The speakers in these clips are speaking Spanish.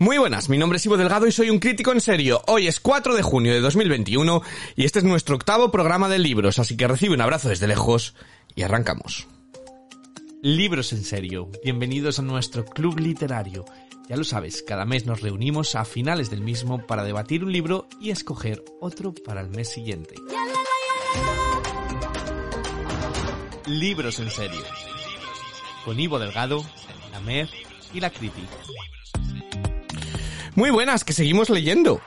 Muy buenas, mi nombre es Ivo Delgado y soy un crítico en serio. Hoy es 4 de junio de 2021 y este es nuestro octavo programa de libros, así que recibe un abrazo desde lejos y arrancamos. Libros en serio, bienvenidos a nuestro club literario. Ya lo sabes, cada mes nos reunimos a finales del mismo para debatir un libro y escoger otro para el mes siguiente. Libros en serio. Con Ivo Delgado, la Mer y la Criti. Muy buenas, que seguimos leyendo.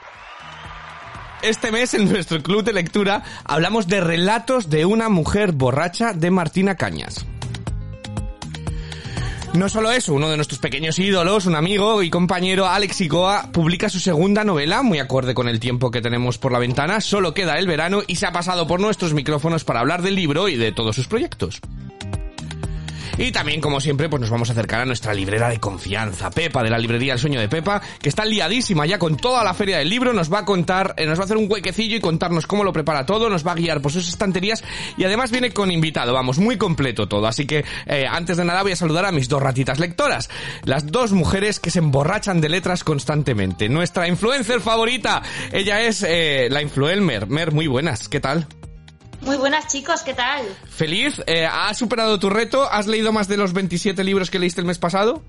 Este mes en nuestro club de lectura hablamos de Relatos de una mujer borracha de Martina Cañas. No solo eso, uno de nuestros pequeños ídolos, un amigo y compañero, Alex Igoa, publica su segunda novela, muy acorde con el tiempo que tenemos por la ventana, solo queda el verano y se ha pasado por nuestros micrófonos para hablar del libro y de todos sus proyectos. Y también, como siempre, pues nos vamos a acercar a nuestra librera de confianza, Pepa, de la librería El Sueño de Pepa, que está liadísima ya con toda la feria del libro, nos va a contar, eh, nos va a hacer un huequecillo y contarnos cómo lo prepara todo, nos va a guiar por sus estanterías y además viene con invitado, vamos, muy completo todo. Así que, eh, antes de nada voy a saludar a mis dos ratitas lectoras, las dos mujeres que se emborrachan de letras constantemente. Nuestra influencer favorita, ella es eh, la Influelmer. Mer, muy buenas, ¿qué tal? Muy buenas chicos, ¿qué tal? Feliz, eh, ¿has superado tu reto? ¿Has leído más de los 27 libros que leíste el mes pasado?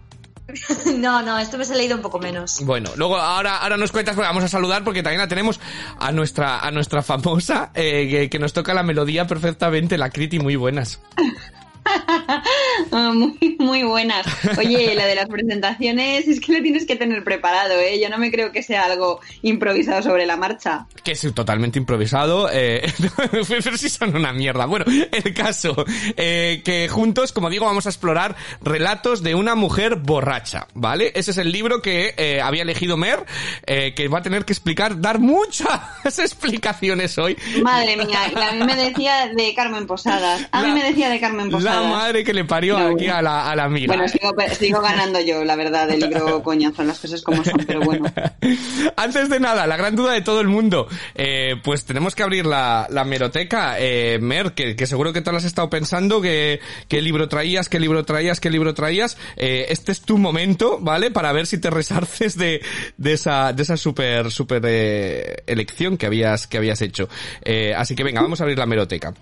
no, no, esto me he leído un poco menos. Bueno, luego ahora, ahora nos cuentas, vamos a saludar porque también la tenemos a nuestra, a nuestra famosa, eh, que, que, nos toca la melodía perfectamente, la Criti, muy buenas. Ah, muy, muy buenas. Oye, la de las presentaciones es que lo tienes que tener preparado, ¿eh? Yo no me creo que sea algo improvisado sobre la marcha. Que es totalmente improvisado, eh, pero si son una mierda. Bueno, el caso, eh, que juntos, como digo, vamos a explorar relatos de una mujer borracha, ¿vale? Ese es el libro que eh, había elegido Mer, eh, que va a tener que explicar, dar muchas explicaciones hoy. Madre mía, a mí me decía de Carmen Posadas. A mí me decía de Carmen Posadas. La madre que le parió no, aquí a la, a la amiga. Bueno, sigo, sigo, ganando yo, la verdad, del libro coñazo, las cosas como son, pero bueno. Antes de nada, la gran duda de todo el mundo, eh, pues tenemos que abrir la, la meroteca. Eh, Mer, que, que, seguro que tú has estado pensando, que, qué libro traías, qué libro traías, qué libro traías. Eh, este es tu momento, ¿vale? Para ver si te resarces de, de esa, de esa super, super eh, elección que habías, que habías hecho. Eh, así que venga, vamos a abrir la meroteca.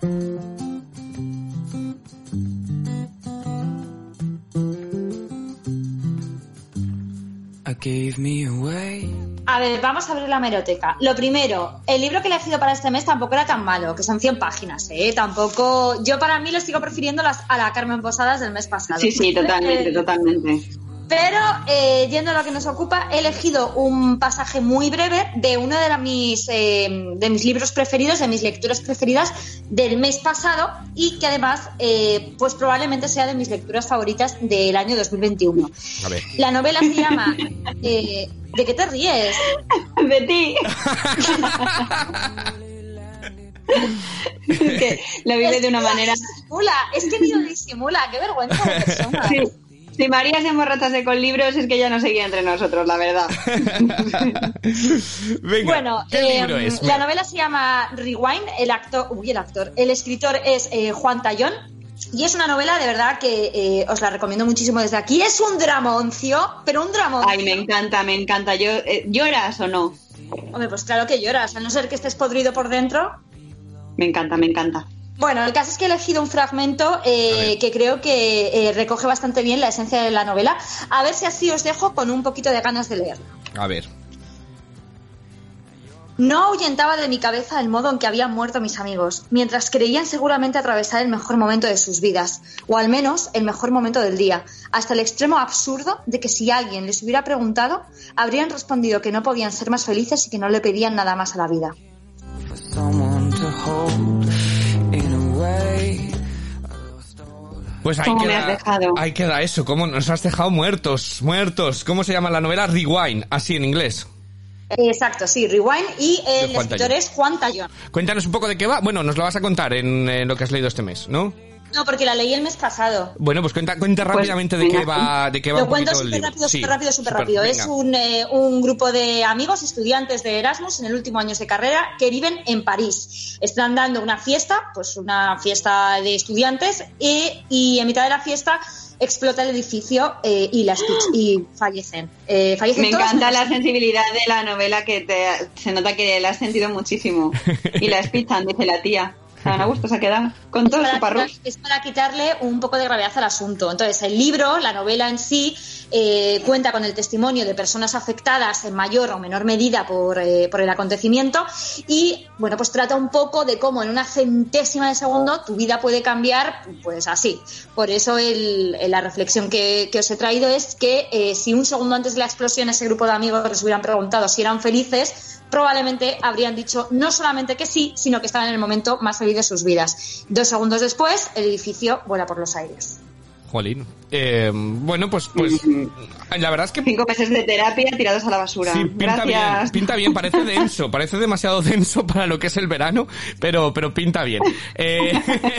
A ver, vamos a abrir la meroteca. Lo primero, el libro que he elegido para este mes tampoco era tan malo, que son 100 páginas, ¿eh? Tampoco. Yo para mí lo sigo prefiriendo las, a la Carmen Posadas del mes pasado. Sí, sí, totalmente, eh, totalmente. Pero, eh, yendo a lo que nos ocupa, he elegido un pasaje muy breve de uno de, la, mis, eh, de mis libros preferidos, de mis lecturas preferidas del mes pasado y que además, eh, pues probablemente sea de mis lecturas favoritas del año 2021. A ver. La novela se llama... Eh, ¿De qué te ríes? De ti. es que lo vive de una manera... Disimula, es que ni lo disimula, qué vergüenza de persona. Sí. Si María se emborrachase con libros es que ya no seguía entre nosotros, la verdad. Venga, bueno, ¿qué eh, libro es? la novela se llama Rewind, el actor, uy, el actor, el escritor es eh, Juan Tallón. Y es una novela de verdad que eh, os la recomiendo muchísimo desde aquí. Es un dramoncio, pero un dramoncio. Ay, me encanta, me encanta. Yo, eh, ¿Lloras o no? Hombre, pues claro que lloras, a no ser que estés podrido por dentro. Me encanta, me encanta. Bueno, el caso es que he elegido un fragmento eh, que creo que eh, recoge bastante bien la esencia de la novela. A ver si así os dejo con un poquito de ganas de leerla. A ver. No ahuyentaba de mi cabeza el modo en que habían muerto mis amigos, mientras creían seguramente atravesar el mejor momento de sus vidas, o al menos el mejor momento del día, hasta el extremo absurdo de que si alguien les hubiera preguntado, habrían respondido que no podían ser más felices y que no le pedían nada más a la vida. Pues ahí ¿Cómo me queda, has dejado? ahí queda eso, ¿cómo nos has dejado muertos, muertos? ¿Cómo se llama la novela? Rewind, así en inglés. Exacto, sí, Rewind. Y el escritor es Juan Tallón. Cuéntanos un poco de qué va. Bueno, nos lo vas a contar en, en lo que has leído este mes, ¿no? No, porque la leí el mes pasado. Bueno, pues cuenta, cuenta rápidamente de qué va, de qué va Lo un cuento súper rápido, Sí, súper rápido, súper rápido. venga. Es un, eh, un grupo de amigos, estudiantes de Erasmus en el último año de carrera que viven en París. Están dando una fiesta, pues una fiesta de estudiantes, y, y en mitad de la fiesta explota el edificio eh, y, las, y fallecen. Eh, fallecen Me todos encanta menos la sensibilidad de la novela que te, se nota que la has sentido muchísimo. Y la espitan, dice la tía. A gusto se ha quedado. Con todo su parrus. es para quitarle un poco de gravedad al asunto. Entonces, el libro, la novela en sí, eh, cuenta con el testimonio de personas afectadas en mayor o menor medida por, eh, por el acontecimiento y, bueno, pues trata un poco de cómo en una centésima de segundo tu vida puede cambiar, pues así. Por eso el- la reflexión que, que os he traído es que eh, si un segundo antes de la explosión ese grupo de amigos les hubieran preguntado si eran felices, probablemente habrían dicho no solamente que sí, sino que estaban en el momento más feliz de sus vidas. Dos segundos después, el edificio vuela por los aires. Jolín. Eh, bueno, pues, pues la verdad es que Cinco meses de terapia tirados a la basura. Sí, pinta bien, Gracias. pinta bien, parece denso, parece demasiado denso para lo que es el verano, pero, pero pinta bien. Eh,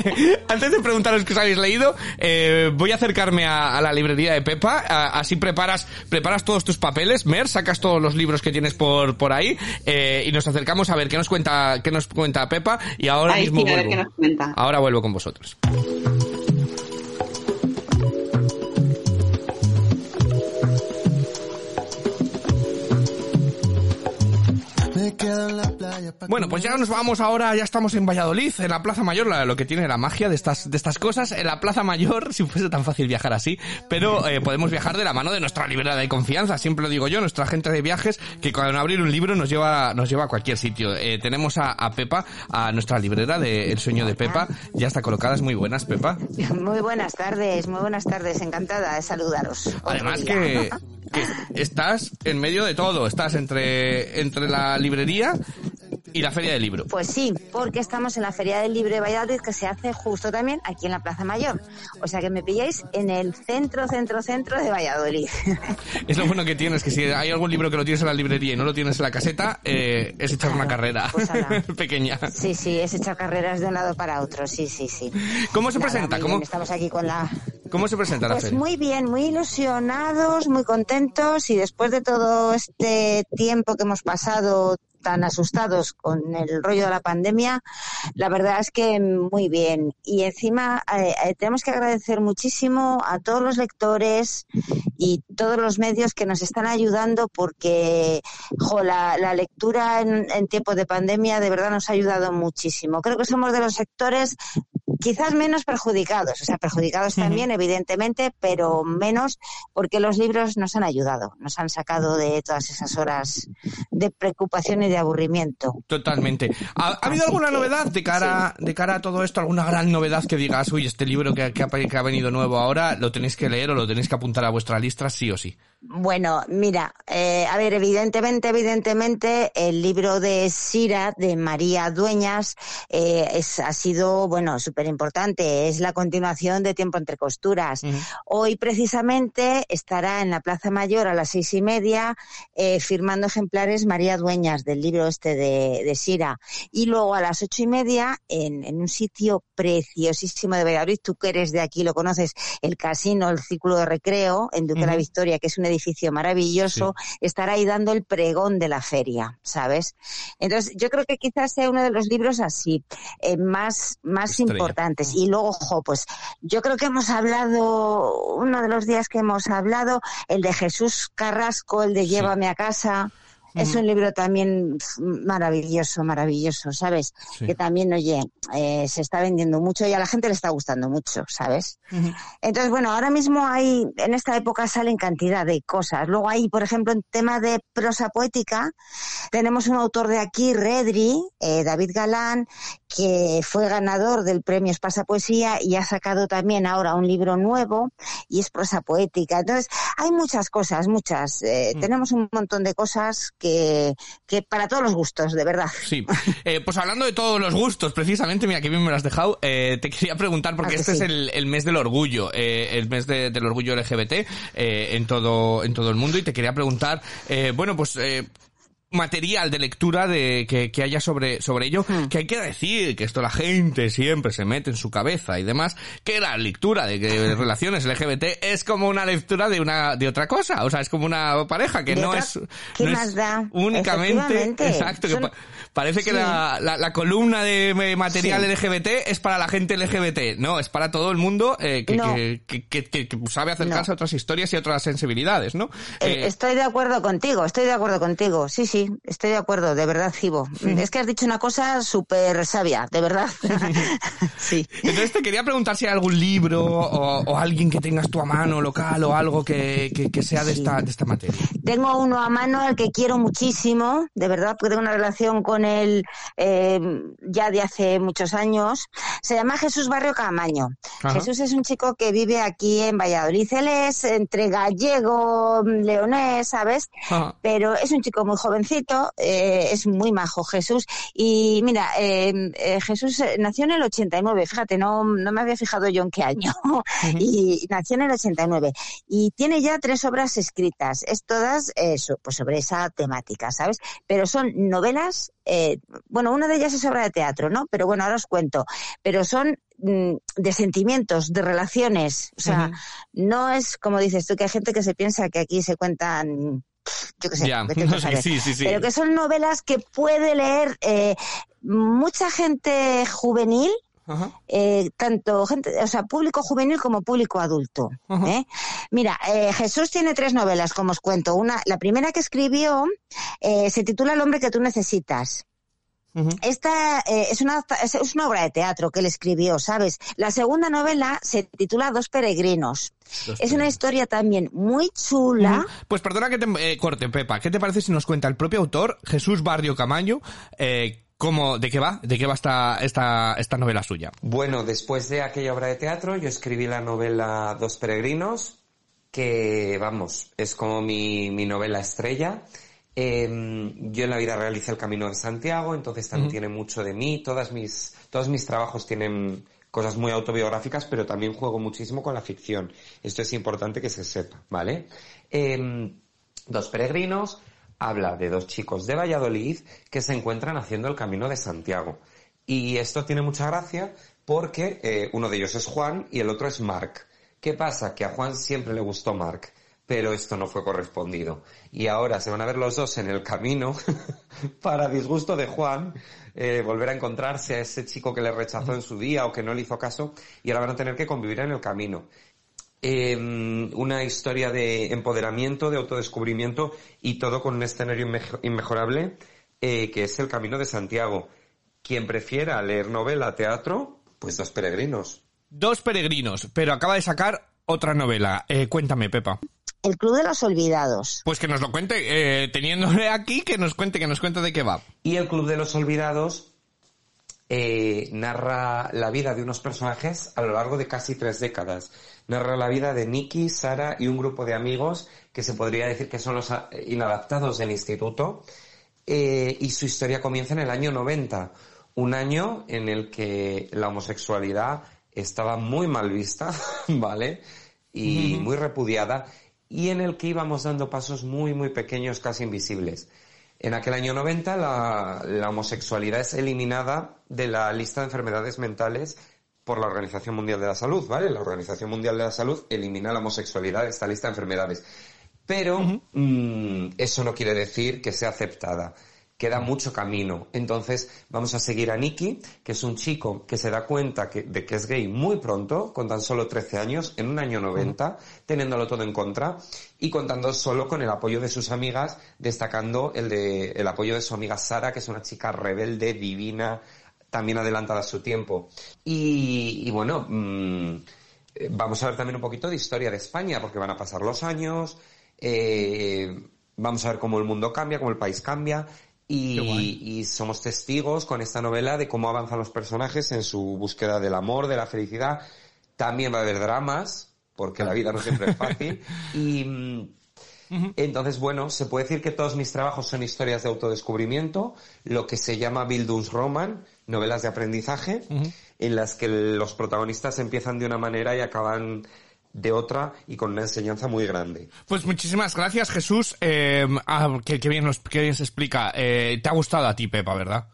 antes de preguntaros qué os habéis leído, eh, voy a acercarme a, a la librería de Pepa, a- así preparas, preparas todos tus papeles, Mer, sacas todos los libros que tienes por, por ahí, eh, y nos acercamos a ver qué nos cuenta, qué nos cuenta Pepa, y ahora Ahí mismo sí, vuelvo. Ahora vuelvo con vosotros. Bueno, pues ya nos vamos ahora, ya estamos en Valladolid, en la Plaza Mayor, la- lo que tiene la magia de estas, de estas cosas. En la Plaza Mayor, si fuese tan fácil viajar así, pero eh, podemos viajar de la mano de nuestra librera de confianza, siempre lo digo yo, nuestra gente de viajes, que cuando abrir un libro nos lleva, nos lleva a cualquier sitio. Eh, tenemos a, a Pepa, a nuestra librera de El Sueño de Pepa, ya está colocada, es muy buenas, Pepa. Muy buenas tardes, muy buenas tardes, encantada de saludaros. Además que, que estás en medio de todo, estás entre, entre la librería y la feria del libro. Pues sí, porque estamos en la Feria del Libro de Valladolid que se hace justo también aquí en la Plaza Mayor. O sea que me pilláis en el centro, centro, centro de Valladolid. Es lo bueno que tienes, que si hay algún libro que lo tienes en la librería y no lo tienes en la caseta, eh, es echar una carrera Pues pequeña. Sí, sí, es echar carreras de un lado para otro, sí, sí, sí. ¿Cómo se Nada, presenta? muy ¿Cómo, bien, Estamos aquí con la... ¿Cómo se presenta la Pues feria? muy bien, muy ilusionados, muy contentos y después de todo este tiempo que hemos pasado tan asustados con el rollo de la pandemia, la verdad es que muy bien. Y encima eh, eh, tenemos que agradecer muchísimo a todos los lectores y todos los medios que nos están ayudando porque jo, la, la lectura en, en tiempos de pandemia de verdad nos ha ayudado muchísimo. Creo que somos de los sectores quizás menos perjudicados, o sea, perjudicados también, evidentemente, pero menos porque los libros nos han ayudado, nos han sacado de todas esas horas de preocupación y de aburrimiento. Totalmente. ¿Ha, ha habido alguna que, novedad de cara, de cara a todo esto? ¿Alguna gran novedad que digas, uy, este libro que, que ha, que ha venido nuevo ahora, lo tenéis que leer o lo tenéis que apuntar a vuestra lista sí o sí? Bueno, mira, eh, a ver, evidentemente, evidentemente, el libro de Sira, de María Dueñas, eh, es, ha sido, bueno, súper importante. Es la continuación de Tiempo entre Costuras. Hoy, precisamente, estará en la Plaza Mayor a las seis y media, eh, firmando ejemplares María Dueñas del libro este de, de Sira. Y luego a las ocho y media, en, en un sitio preciosísimo de Valladolid, tú que eres de aquí, lo conoces, el casino, el círculo de recreo, en Duque de la. Victoria, que es un edificio maravilloso, estará ahí dando el pregón de la feria, ¿sabes? Entonces, yo creo que quizás sea uno de los libros así, eh, más, más Estrella. importantes. Y luego, jo, pues, yo creo que hemos hablado, uno de los días que hemos hablado, el de Jesús Carrasco, el de Llévame a casa. Es un libro también maravilloso, maravilloso, ¿sabes? Sí. Que también, oye, eh, se está vendiendo mucho y a la gente le está gustando mucho, ¿sabes? Entonces, bueno, ahora mismo hay, en esta época salen cantidad de cosas. Luego hay, por ejemplo, en tema de prosa poética, tenemos un autor de aquí, Redri, eh, David Galán, que fue ganador del premio Espasa Poesía y ha sacado también ahora un libro nuevo y es prosa poética. Entonces, hay muchas cosas, muchas. Eh, Tenemos un montón de cosas que, que para todos los gustos, de verdad. Sí. Eh, pues hablando de todos los gustos, precisamente, mira, que bien me lo has dejado, eh, te quería preguntar, porque Ah, este sí. es el, el mes del orgullo, eh, el mes de- del orgullo LGBT en todo en todo el mundo, y te quería preguntar, bueno, pues... Material de lectura de que, que haya sobre sobre ello que hay que decir que esto la gente siempre se mete en su cabeza y demás que la lectura de relaciones LGBT es como una lectura de una de otra cosa o sea es como una pareja que De no otra- es ¿qué no es más da? únicamente exacto que Son- pa- parece que la, la, la columna de material Sí. LGBT es para la gente LGBT no es para todo el mundo eh, que, No. que, que, que- que- que sabe acercarse No. a otras historias y a otras sensibilidades no Eh, Eh, Estoy de acuerdo contigo, estoy de acuerdo contigo. Sí, sí, estoy de acuerdo, de verdad, Gibo. Es que has dicho una cosa súper sabia, de verdad. sí. Entonces te quería preguntar si hay algún libro o, o alguien que tengas tú a mano local o algo que, que, que sea de Sí. esta, de esta materia. Tengo uno a mano al que quiero muchísimo, de verdad, porque tengo una relación con él eh, ya de hace muchos años. Se llama Jesús Barrio Camaño. Ajá. Jesús es un chico que vive aquí en Valladolid. Él es entre gallego, leonés, ¿sabes? Ajá. pero es un chico muy jovencito, eh, es muy majo Jesús. Y mira, eh, eh, Jesús eh, nació en el 89, fíjate, no, no me había fijado yo en qué año, y nació en el 89. Y tiene ya tres obras escritas, es todas so- pues sobre esa temática, ¿sabes? Pero son novelas, eh, bueno, una de ellas es obra de teatro, ¿no? Pero bueno, ahora os cuento. Pero son mm, de sentimientos, de relaciones, o sea, no es como dices tú, que hay gente que se piensa que aquí se cuentan yo qué sé, Ya, vete tú a sí, saber. sí, sí, sí. pero que son novelas que puede leer eh, mucha gente juvenil, eh, tanto gente, o sea, público juvenil como público adulto. ¿eh? Mira, eh, Jesús tiene tres novelas, como os cuento. Una, la primera que escribió se titula El hombre que tú necesitas. Esta eh, es, una, es una obra de teatro que él escribió, ¿sabes? La segunda novela se titula Dos peregrinos. Dos es una historia también muy chula. Pues perdona que te eh, corte, Pepa. ¿Qué te parece si nos cuenta el propio autor, Jesús Barrio Camaño, eh, cómo, de qué va, de qué va esta, esta, esta novela suya? Bueno, después de aquella obra de teatro, yo escribí la novela Dos Peregrinos, que, vamos, es como mi, mi novela estrella. Eh, yo en la vida realicé el Camino de Santiago, entonces también tiene mucho de mí. Todas mis, todos mis trabajos tienen cosas muy autobiográficas, pero también juego muchísimo con la ficción. Esto es importante que se sepa, ¿vale? Eh, Dos Peregrinos habla de dos chicos de Valladolid que se encuentran haciendo el Camino de Santiago. Y esto tiene mucha gracia porque eh, uno de ellos es Juan y el otro es Marc. ¿Qué pasa? Que a Juan siempre le gustó Marc, pero esto no fue correspondido. Y ahora se van a ver los dos en el camino, para disgusto de Juan, eh, volver a encontrarse a ese chico que le rechazó en su día o que no le hizo caso, y ahora van a tener que convivir en el camino. Eh, una historia de empoderamiento, de autodescubrimiento y todo con un escenario inmejo- inmejorable eh, que es el Camino de Santiago. Quien prefiera leer novela, teatro, pues dos peregrinos. Dos peregrinos, pero acaba de sacar otra novela. Eh, cuéntame, Pepa. El Club de los Olvidados. Pues que nos lo cuente, eh, teniéndole aquí, que nos cuente, que nos cuente de qué va. Y el Club de los Olvidados eh, narra la vida de unos personajes a lo largo de casi tres décadas. Narra la vida de Nicky, Sara y un grupo de amigos que se podría decir que son los a- inadaptados del instituto. Eh, y su historia comienza en el año 90, un año en el que la homosexualidad estaba muy mal vista, ¿vale? Y muy repudiada, y en el que íbamos dando pasos muy, muy pequeños, casi invisibles. En aquel año 90 la, la homosexualidad es eliminada de la lista de enfermedades mentales por la Organización Mundial de la Salud, ¿vale? La Organización Mundial de la Salud elimina la homosexualidad de esta lista de enfermedades. Pero mm, eso no quiere decir que sea aceptada. Queda mucho camino. Entonces vamos a seguir a Nicky, que es un chico que se da cuenta que- de que es gay muy pronto, con tan solo 13 años, en un año 90, teniéndolo todo en contra, y contando solo con el apoyo de sus amigas, destacando el, de, el apoyo de su amiga Sara, que es una chica rebelde, divina, también adelantada a su tiempo. Y, y bueno, mm, vamos a ver también un poquito de historia de España, porque van a pasar los años, eh, vamos a ver cómo el mundo cambia, cómo el país cambia, y, y somos testigos con esta novela de cómo avanzan los personajes en su búsqueda del amor, de la felicidad. También va a haber dramas, porque la vida no siempre es fácil. Y, Entonces, bueno, se puede decir que todos mis trabajos son historias de autodescubrimiento, lo que se llama Bildungsroman, novelas de aprendizaje, en las que los protagonistas empiezan de una manera y acaban de otra y con una enseñanza muy grande. Pues muchísimas gracias, Jesús. Eh, ah, qué, qué bien nos qué bien se explica. Eh, te ha gustado a ti, Pepa, ¿verdad?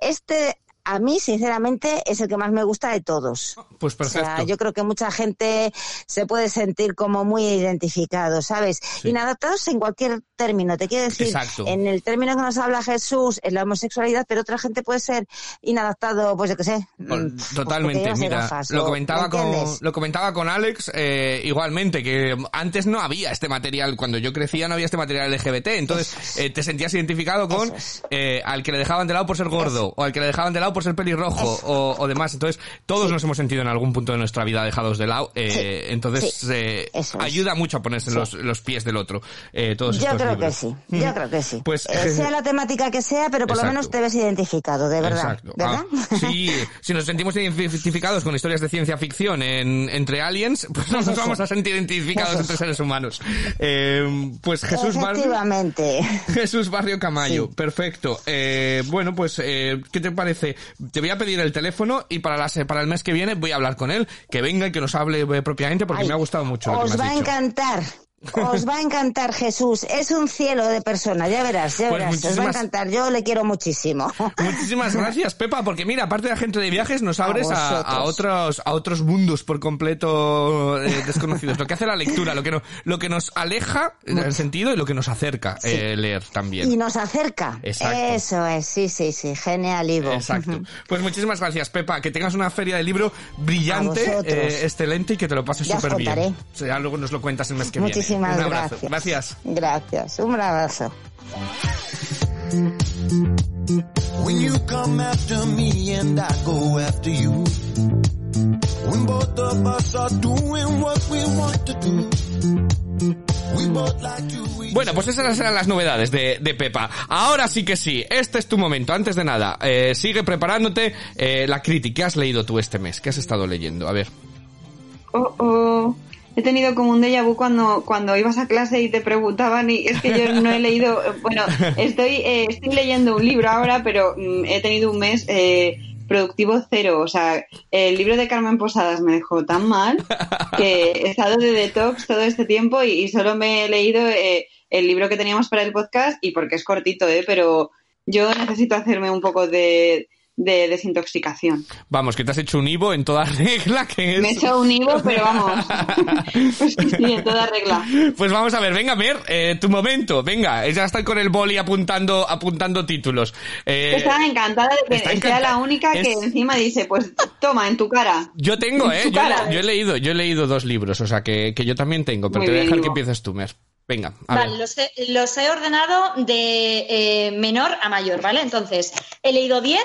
Este, a mí, sinceramente, es el que más me gusta de todos. Pues O perfecto. sea, yo creo que mucha gente se puede sentir como muy identificado, ¿sabes? Inadaptados en cualquier término. Te quiero decir, Exacto. en el término que nos habla Jesús, en la homosexualidad, pero otra gente puede ser inadaptado, pues yo qué sé. mm, Bueno, pues Totalmente, mira, gafas, lo o- comentaba ¿me con lo comentaba con Alex eh, igualmente que antes no había este material cuando yo crecía no había este material LGBT entonces eh, te sentías identificado con es. eh, al que le dejaban de lado por ser gordo o al que le dejaban de lado por ser pelirrojo o, o demás entonces todos nos hemos sentido en algún punto de nuestra vida dejados de lado eh, Sí, entonces sí, eh, ayuda mucho a ponerse los, los pies del otro eh, todos Yo estos creo libros. que sí, yo creo que sí. Pues, Eh, sea la temática que sea, pero por Exacto. lo menos te ves identificado, de verdad. Exacto. ¿Verdad? Ah, sí, si nos sentimos identificados con historias de ciencia ficción en, entre aliens, pues no nos vamos a sentir identificados Eso. entre seres humanos. Eh, pues Jesús Barrio. Jesús Barrio Camayo, perfecto. Bueno, pues, ¿qué te parece? Te voy a pedir el teléfono y para, para el mes que viene voy a hablar con él, que venga y que nos hable eh, propiamente porque Ay, me ha gustado mucho lo que Os me has va a encantar. Os va a encantar Jesús. Es un cielo de persona, ya verás, ya Pues verás. Os va a encantar. Yo le quiero muchísimo. Muchísimas gracias, Pepa, porque mira, aparte de agente de viajes, nos abres a, otros a otros mundos por completo eh, desconocidos. Lo que hace la lectura, lo que no, lo que nos aleja en el sentido y lo que nos acerca eh, leer también. Y nos acerca. Exacto. Eso es, sí, sí, sí. Genial, Ivo. Exacto. Pues muchísimas gracias, Pepa. Que tengas una feria de libro brillante, eh, excelente y que te lo pases súper bien. O sea, luego nos lo cuentas el mes que viene. Un abrazo. gracias. Gracias. Gracias. Un abrazo. When you come after me and I go after you. When both of us are doing what we want to do. We both like to eat. Bueno, pues esas eran las novedades de, de Pepa. Ahora sí que sí, este es tu momento. Antes de nada, eh, sigue preparándote eh, la crítica. ¿Qué has leído tú este mes? ¿Qué has estado leyendo? A ver. Oh, oh. He tenido como un déjà vu cuando, cuando ibas a clase y te preguntaban y es que yo no he leído, bueno, estoy, eh, estoy leyendo un libro ahora, pero mm, he tenido un mes eh, productivo cero. O sea, el libro de Carmen Posadas me dejó tan mal que he estado de detox todo este tiempo y, y solo me he leído eh, el libro que teníamos para el podcast y porque es cortito, ¿eh? Pero yo necesito hacerme un poco de, de desintoxicación. Vamos, que te has hecho un Ivo en toda regla, que es... Me he hecho un Ivo, pero vamos. Pues sí, en toda regla. Pues vamos a ver, venga, Mer, eh, tu momento, venga, ya estoy con el boli apuntando, apuntando títulos. Eh, Estaba encantada de que está sea la única que Es- encima dice, pues toma, en tu cara. yo tengo, en eh, yo, cara. yo he leído, yo he leído dos libros, o sea que, que yo también tengo, pero Muy te voy a dejar que empieces tú, Mer. Venga, a Vale, ver. los he, los he ordenado de eh, menor a mayor, ¿vale? Entonces, he leído 10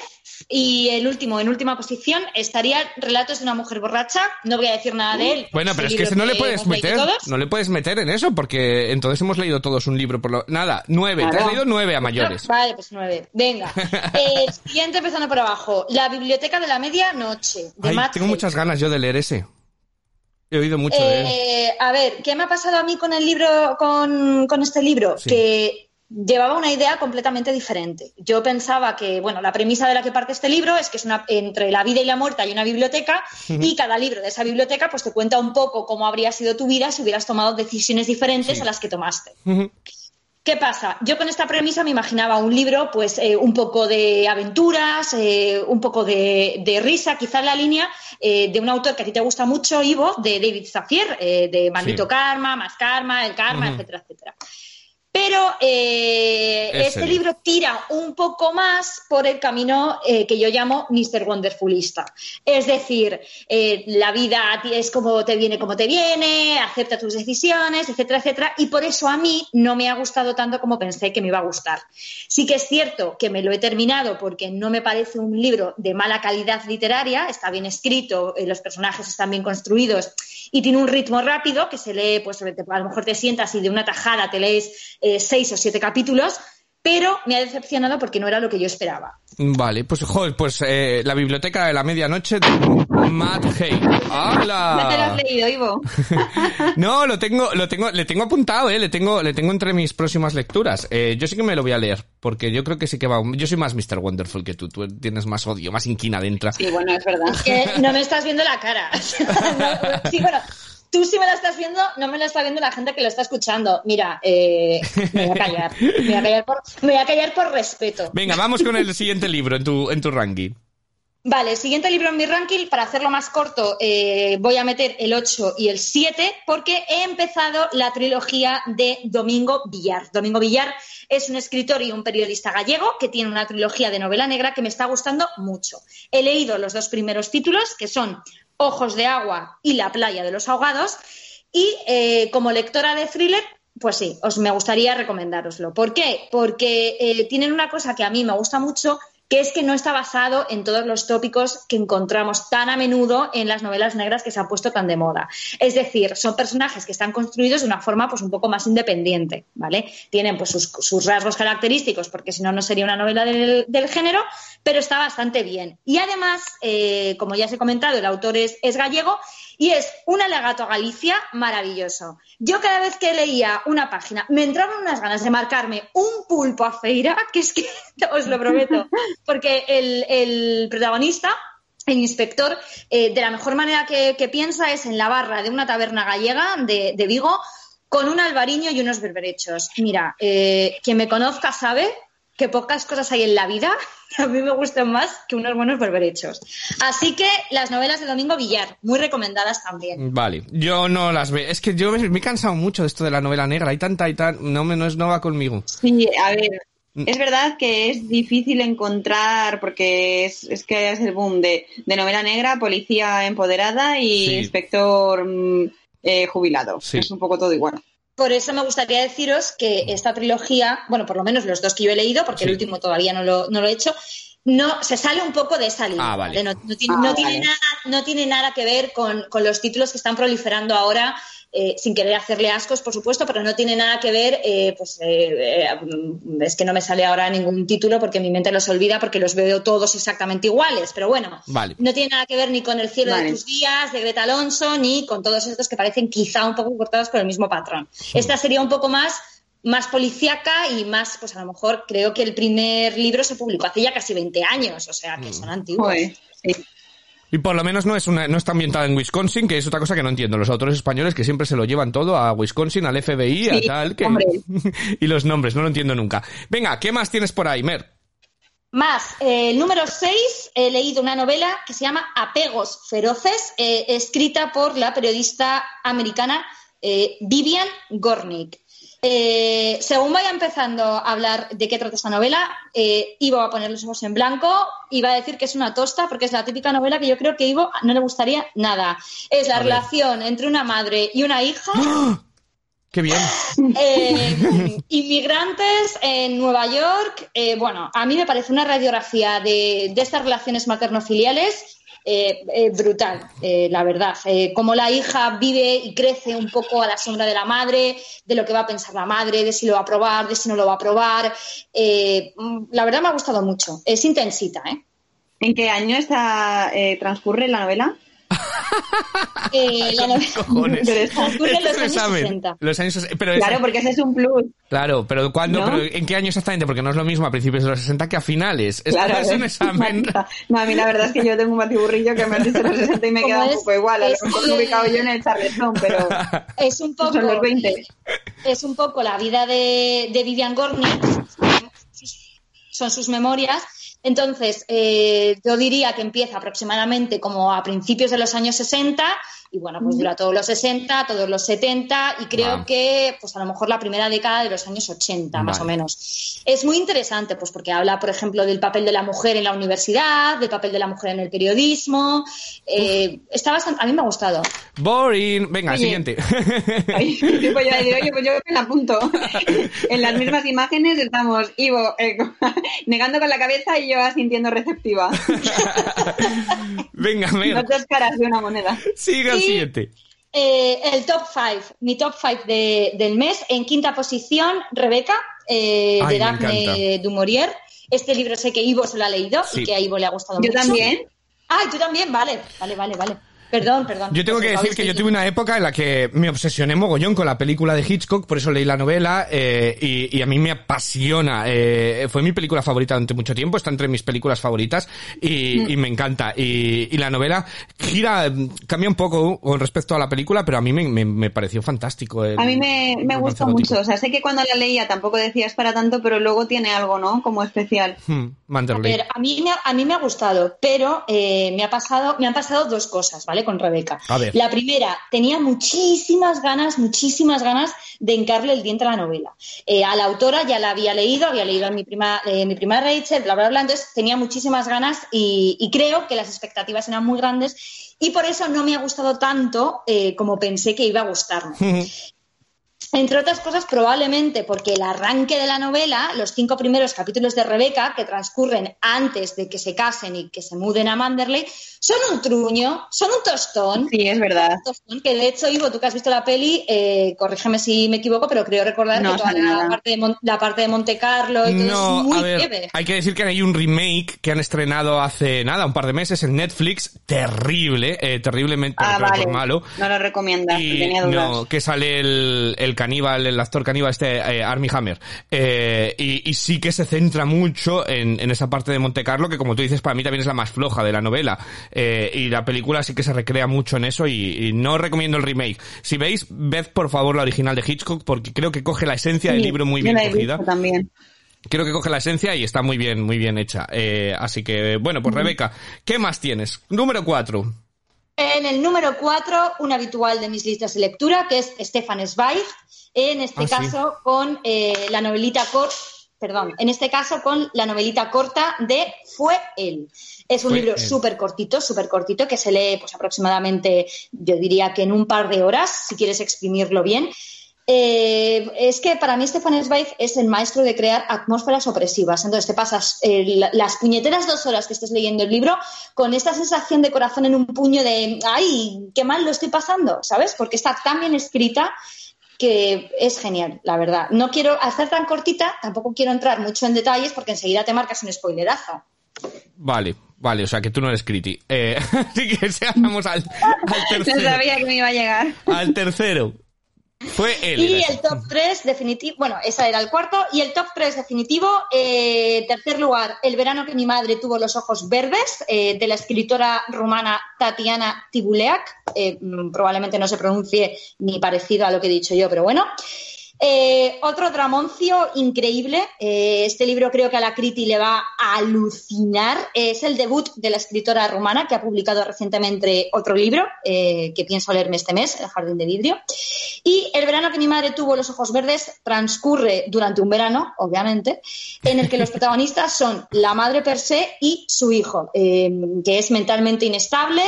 y el último, en última posición, estaría Relatos de una mujer borracha. No voy a decir nada de él. Bueno, pero es que ese no le puedes meter, no le puedes meter en eso, porque entonces hemos leído todos un libro por lo... Nada, nueve, te has leído nueve a mayores. Vale, pues nueve. Venga. Eh, siguiente, empezando por abajo. La biblioteca de la medianoche, de Ay, Matt tengo muchas ganas yo de leer ese. He oído mucho de él. Eh, a ver, ¿qué me ha pasado a mí con el libro, con, con este libro? Sí. Que llevaba una idea completamente diferente. Yo pensaba que, bueno, la premisa de la que parte este libro es que es una, entre la vida y la muerte hay una biblioteca y cada libro de esa biblioteca pues te cuenta un poco cómo habría sido tu vida si hubieras tomado decisiones diferentes Sí. a las que tomaste. ¿Qué pasa? Yo con esta premisa me imaginaba un libro, pues eh, un poco de aventuras, eh, un poco de, de risa, quizá en la línea eh, de un autor que a ti te gusta mucho, Ivo, de David Zafier, eh, de Maldito Sí. Karma, Más Karma, El Karma, etcétera, etcétera. Pero eh, este libro. tira un poco más por el camino eh, que yo llamo Mr. Wonderfulista. Es decir, eh, la vida es como te viene, como te viene, acepta tus decisiones, etcétera, etcétera. Y por eso a mí no me ha gustado tanto como pensé que me iba a gustar. Sí que es cierto que me lo he terminado porque no me parece un libro de mala calidad literaria, está bien escrito, los personajes están bien construidos y tiene un ritmo rápido que se lee, pues a lo mejor te sientas y de una tajada te lees eh, seis o siete capítulos, pero me ha decepcionado porque no era lo que yo esperaba. Vale, pues joder, pues eh, la biblioteca de la medianoche de Matt Hay. ¡Hala! No te lo has leído, Ivo. no, lo tengo, lo tengo, le tengo apuntado, eh, le tengo, le tengo entre mis próximas lecturas. Eh, yo sí que me lo voy a leer, porque yo creo que sí que va. Yo soy más Mr. Wonderful que tú, tú tienes más odio, más inquina dentro. Sí, bueno, es verdad. Que no me estás viendo la cara. No, sí, bueno, tú sí me la estás viendo, no me la está viendo la gente que lo está escuchando. Mira, eh, me voy a callar. Me voy a callar, por, me voy a callar por respeto. Venga, vamos con el siguiente libro en tu, en tu ranking. Vale, siguiente libro en mi ranking, para hacerlo más corto, eh, voy a meter el 8 y el 7 porque he empezado la trilogía de Domingo Villar. Domingo Villar es un escritor y un periodista gallego que tiene una trilogía de novela negra que me está gustando mucho. He leído los dos primeros títulos, que son Ojos de Agua y La Playa de los Ahogados, y eh, como lectora de thriller, pues sí, os me gustaría recomendároslo. ¿Por qué? Porque eh, tienen una cosa que a mí me gusta mucho, que es que no está basado en todos los tópicos que encontramos tan a menudo en las novelas negras que se han puesto tan de moda. Es decir, son personajes que están construidos de una forma pues un poco más independiente, ¿vale? Tienen pues sus, rasgos característicos, porque si no, no sería una novela del, género, pero está bastante bien. Y además, eh, como ya os he comentado, el autor es gallego y es un alegato a Galicia maravilloso. Yo cada vez que leía una página me entraban unas ganas de marcarme un pulpo a feira, que es que os lo prometo, porque el, el protagonista el inspector, eh, de la mejor manera que, piensa es en la barra de una taberna gallega de, de Vigo con un albariño y unos berberechos. Mira, eh, quien me conozca sabe que pocas cosas hay en la vida que a mí me gustan más que unos buenos berberechos. Así que las novelas de Domingo Villar, muy recomendadas también. Vale, yo no las veo. Es que yo me, me, he cansado mucho de esto de la novela negra. Hay tanta y tan. No, no, no va conmigo. Sí, a ver. Es verdad que es difícil encontrar, porque es, es que es el boom de, de, novela negra, policía empoderada y sí. inspector eh, jubilado. Sí. Es un poco todo igual. Por eso me gustaría deciros que esta trilogía, bueno, por lo menos los dos que yo he leído, porque sí. el último todavía no lo, no lo, he hecho, no se sale un poco de esa línea. Ah, vale. no, no, tiene, ah, no, tiene nada, no, tiene, nada, que ver con, con, los títulos que están proliferando ahora, eh, sin querer hacerle ascos, por supuesto, pero no tiene nada que ver, eh, pues eh, es que no me sale ahora ningún título porque mi mente los olvida porque los veo todos exactamente iguales, pero bueno, vale. no tiene nada que ver ni con El cielo vale. de tus días, de Greta Alonso, ni con todos estos que parecen quizá un poco cortados por el mismo patrón. Sí. Esta sería un poco más más policíaca y más, pues a lo mejor creo que el primer libro se publicó hace ya casi 20 años, o sea que son antiguos. Joder, sí. Y por lo menos no es una, no está ambientada en Wisconsin, que es otra cosa que no entiendo. Los autores españoles que siempre se lo llevan todo a Wisconsin, al FBI, sí, a tal, que... y los nombres, no lo entiendo nunca. Venga, ¿qué más tienes por ahí, Mer? Más, eh, número 6, he leído una novela que se llama Apegos Feroces, eh, escrita por la periodista americana eh, Vivian Gornick. Eh, según vaya empezando a hablar de qué trata esta novela, eh, Ivo va a poner los ojos en blanco y va a decir que es una tosta porque es la típica novela que yo creo que a Ivo no le gustaría nada. Es la relación entre una madre y una hija. ¡Oh! ¡Qué bien! Eh, inmigrantes en Nueva York. Eh, bueno, a mí me parece una radiografía de, de estas relaciones materno-filiales eh, eh, brutal, eh, la verdad. como la hija vive y crece un poco a la sombra de la madre, de lo que va a pensar la madre, de si lo va a probar, de si no lo va a probar. la verdad me ha gustado mucho. Es intensita, ¿eh? ¿En qué año está, transcurre la novela? Eh, la novela transcurre en los años 60. Los años, pero claro, porque ese es un plus. Claro, pero ¿cuándo? ¿No? Pero ¿En qué año exactamente? Porque no es lo mismo a principios de los 60 que a finales. Esto claro, es un examen. No, a mí la verdad es que yo tengo un batiburrillo que me has dicho los 60 y me queda un poco igual. A lo mejor me he ubicado yo en el charletón, pero es un poco, son los 20. Es un poco la vida de, de Vivian Gornick, son sus memorias, entonces, eh, yo diría que empieza aproximadamente como a principios de los años 60 y bueno, pues dura todos los 60, todos los 70 y creo wow. que pues a lo mejor la primera década de los años 80 vale. más o menos. Es muy interesante pues porque habla, por ejemplo, del papel de la mujer en la universidad, del papel de la mujer en el periodismo. Eh, está bastante, a mí me ha gustado. Boring. Venga, Oye. siguiente. Ay, pues yo decir, oye, pues yo me la apunto. en las mismas imágenes estamos Ivo eh, negando con la cabeza y yo asintiendo receptiva. Venga, venga. No dos caras de una moneda. Siga siguiente. Eh, el top 5, mi top 5 de, del mes. En quinta posición, Rebeca. eh, Ay, de Daphne encanta. du Maurier. Este libro sé que Ivo se lo ha leído Sí. y que a Ivo le ha gustado Yo mucho. también. Ay, tú también, vale, vale, vale, vale. Perdón, perdón. Yo tengo que decir que yo tuve una época en la que me obsesioné mogollón con la película de Hitchcock, por eso leí la novela eh, y, y a mí me apasiona. eh, fue mi película favorita durante mucho tiempo, está entre mis películas favoritas y, Mm. y me encanta. Y, y la novela gira, cambia un poco con respecto a la película, pero a mí me, me- me pareció fantástico. el- A mí me, me gustó mucho. O sea, sé que cuando la leía tampoco decías para tanto, pero luego tiene algo, ¿no? Como especial. Hmm, A ver, a mí, me ha, a mí me ha gustado, pero eh, me, ha pasado, me han pasado dos cosas, ¿vale? Con Rebeca. La primera, tenía muchísimas ganas, muchísimas ganas de hincarle el diente a la novela. Eh, a la autora ya la había leído, había leído a mi prima, eh, mi prima Rachel, bla, bla, bla, entonces tenía muchísimas ganas y, y creo que las expectativas eran muy grandes y por eso no me ha gustado tanto eh, como pensé que iba a gustarme. Entre otras cosas, probablemente porque el arranque de la novela, los cinco primeros capítulos de Rebeca, que transcurren antes de que se casen y que se muden a Manderley, son un truño, son un tostón. Sí, es verdad. Un tostón, que de hecho, Ivo, tú que has visto la peli, eh, corrígeme si me equivoco, pero creo recordar No que toda la parte, de Mon- la parte de Monte Carlo y todo No, es muy a ver, hay que decir que hay un remake que han estrenado hace nada, un par de meses en Netflix, terrible, eh, terriblemente Ah, vale. malo. No lo recomiendas, tenía dudas. no, que sale el, el caníbal, el actor caníbal este, eh, Armie Hammer. Eh, y, y sí que se centra mucho en, en esa parte de Monte Carlo, que como tú dices, para mí también es la más floja de la novela. Eh, y la película sí que se recrea mucho en eso y, y no recomiendo el remake. Si veis, ved por favor la original de Hitchcock, porque creo que coge la esencia del libro muy bien cogida. también. Creo que coge la esencia y está muy bien, muy bien hecha. Eh, así que, bueno, pues Rebeca, ¿qué más tienes? Número 4. En el número 4, un habitual de mis listas de lectura, que es Stefan Zweig, en este Ah, sí. caso con eh, la novelita corta, perdón, en este caso con la novelita corta de Fue él. Es un Fue libro súper cortito, súper cortito, que se lee pues aproximadamente, yo diría que en un par de horas, si quieres exprimirlo bien. Eh, es que para mí Stefan Zweig es el maestro de crear atmósferas opresivas. Entonces te pasas eh, la- las puñeteras dos horas que estés leyendo el libro con esta sensación de corazón en un puño de ¡ay, qué mal lo estoy pasando! ¿Sabes? Porque está tan bien escrita que es genial, la verdad. No quiero hacer tan cortita, tampoco quiero entrar mucho en detalles porque enseguida te marcas un spoilerazo. Vale, vale, o sea que tú no eres Criti. Eh, así que seamos al, al No tercero. sabía que me iba a llegar. Al tercero. Fue él. Y era el top 3 definitivo, bueno, ese era el cuarto, y el top 3 definitivo, eh, tercer lugar, El verano que mi madre tuvo los ojos verdes, eh, de la escritora rumana Tatiana Tibuleac, eh, probablemente no se pronuncie ni parecido a lo que he dicho yo, pero bueno. Eh, otro dramoncio increíble, eh, este libro creo que a la Criti le va a alucinar, es el debut de la escritora rumana que ha publicado recientemente otro libro eh, que pienso leerme este mes, El jardín de vidrio. Y el verano que mi madre tuvo los ojos verdes transcurre durante un verano, obviamente, en el que los protagonistas son la madre per se y su hijo, eh, que es mentalmente inestable.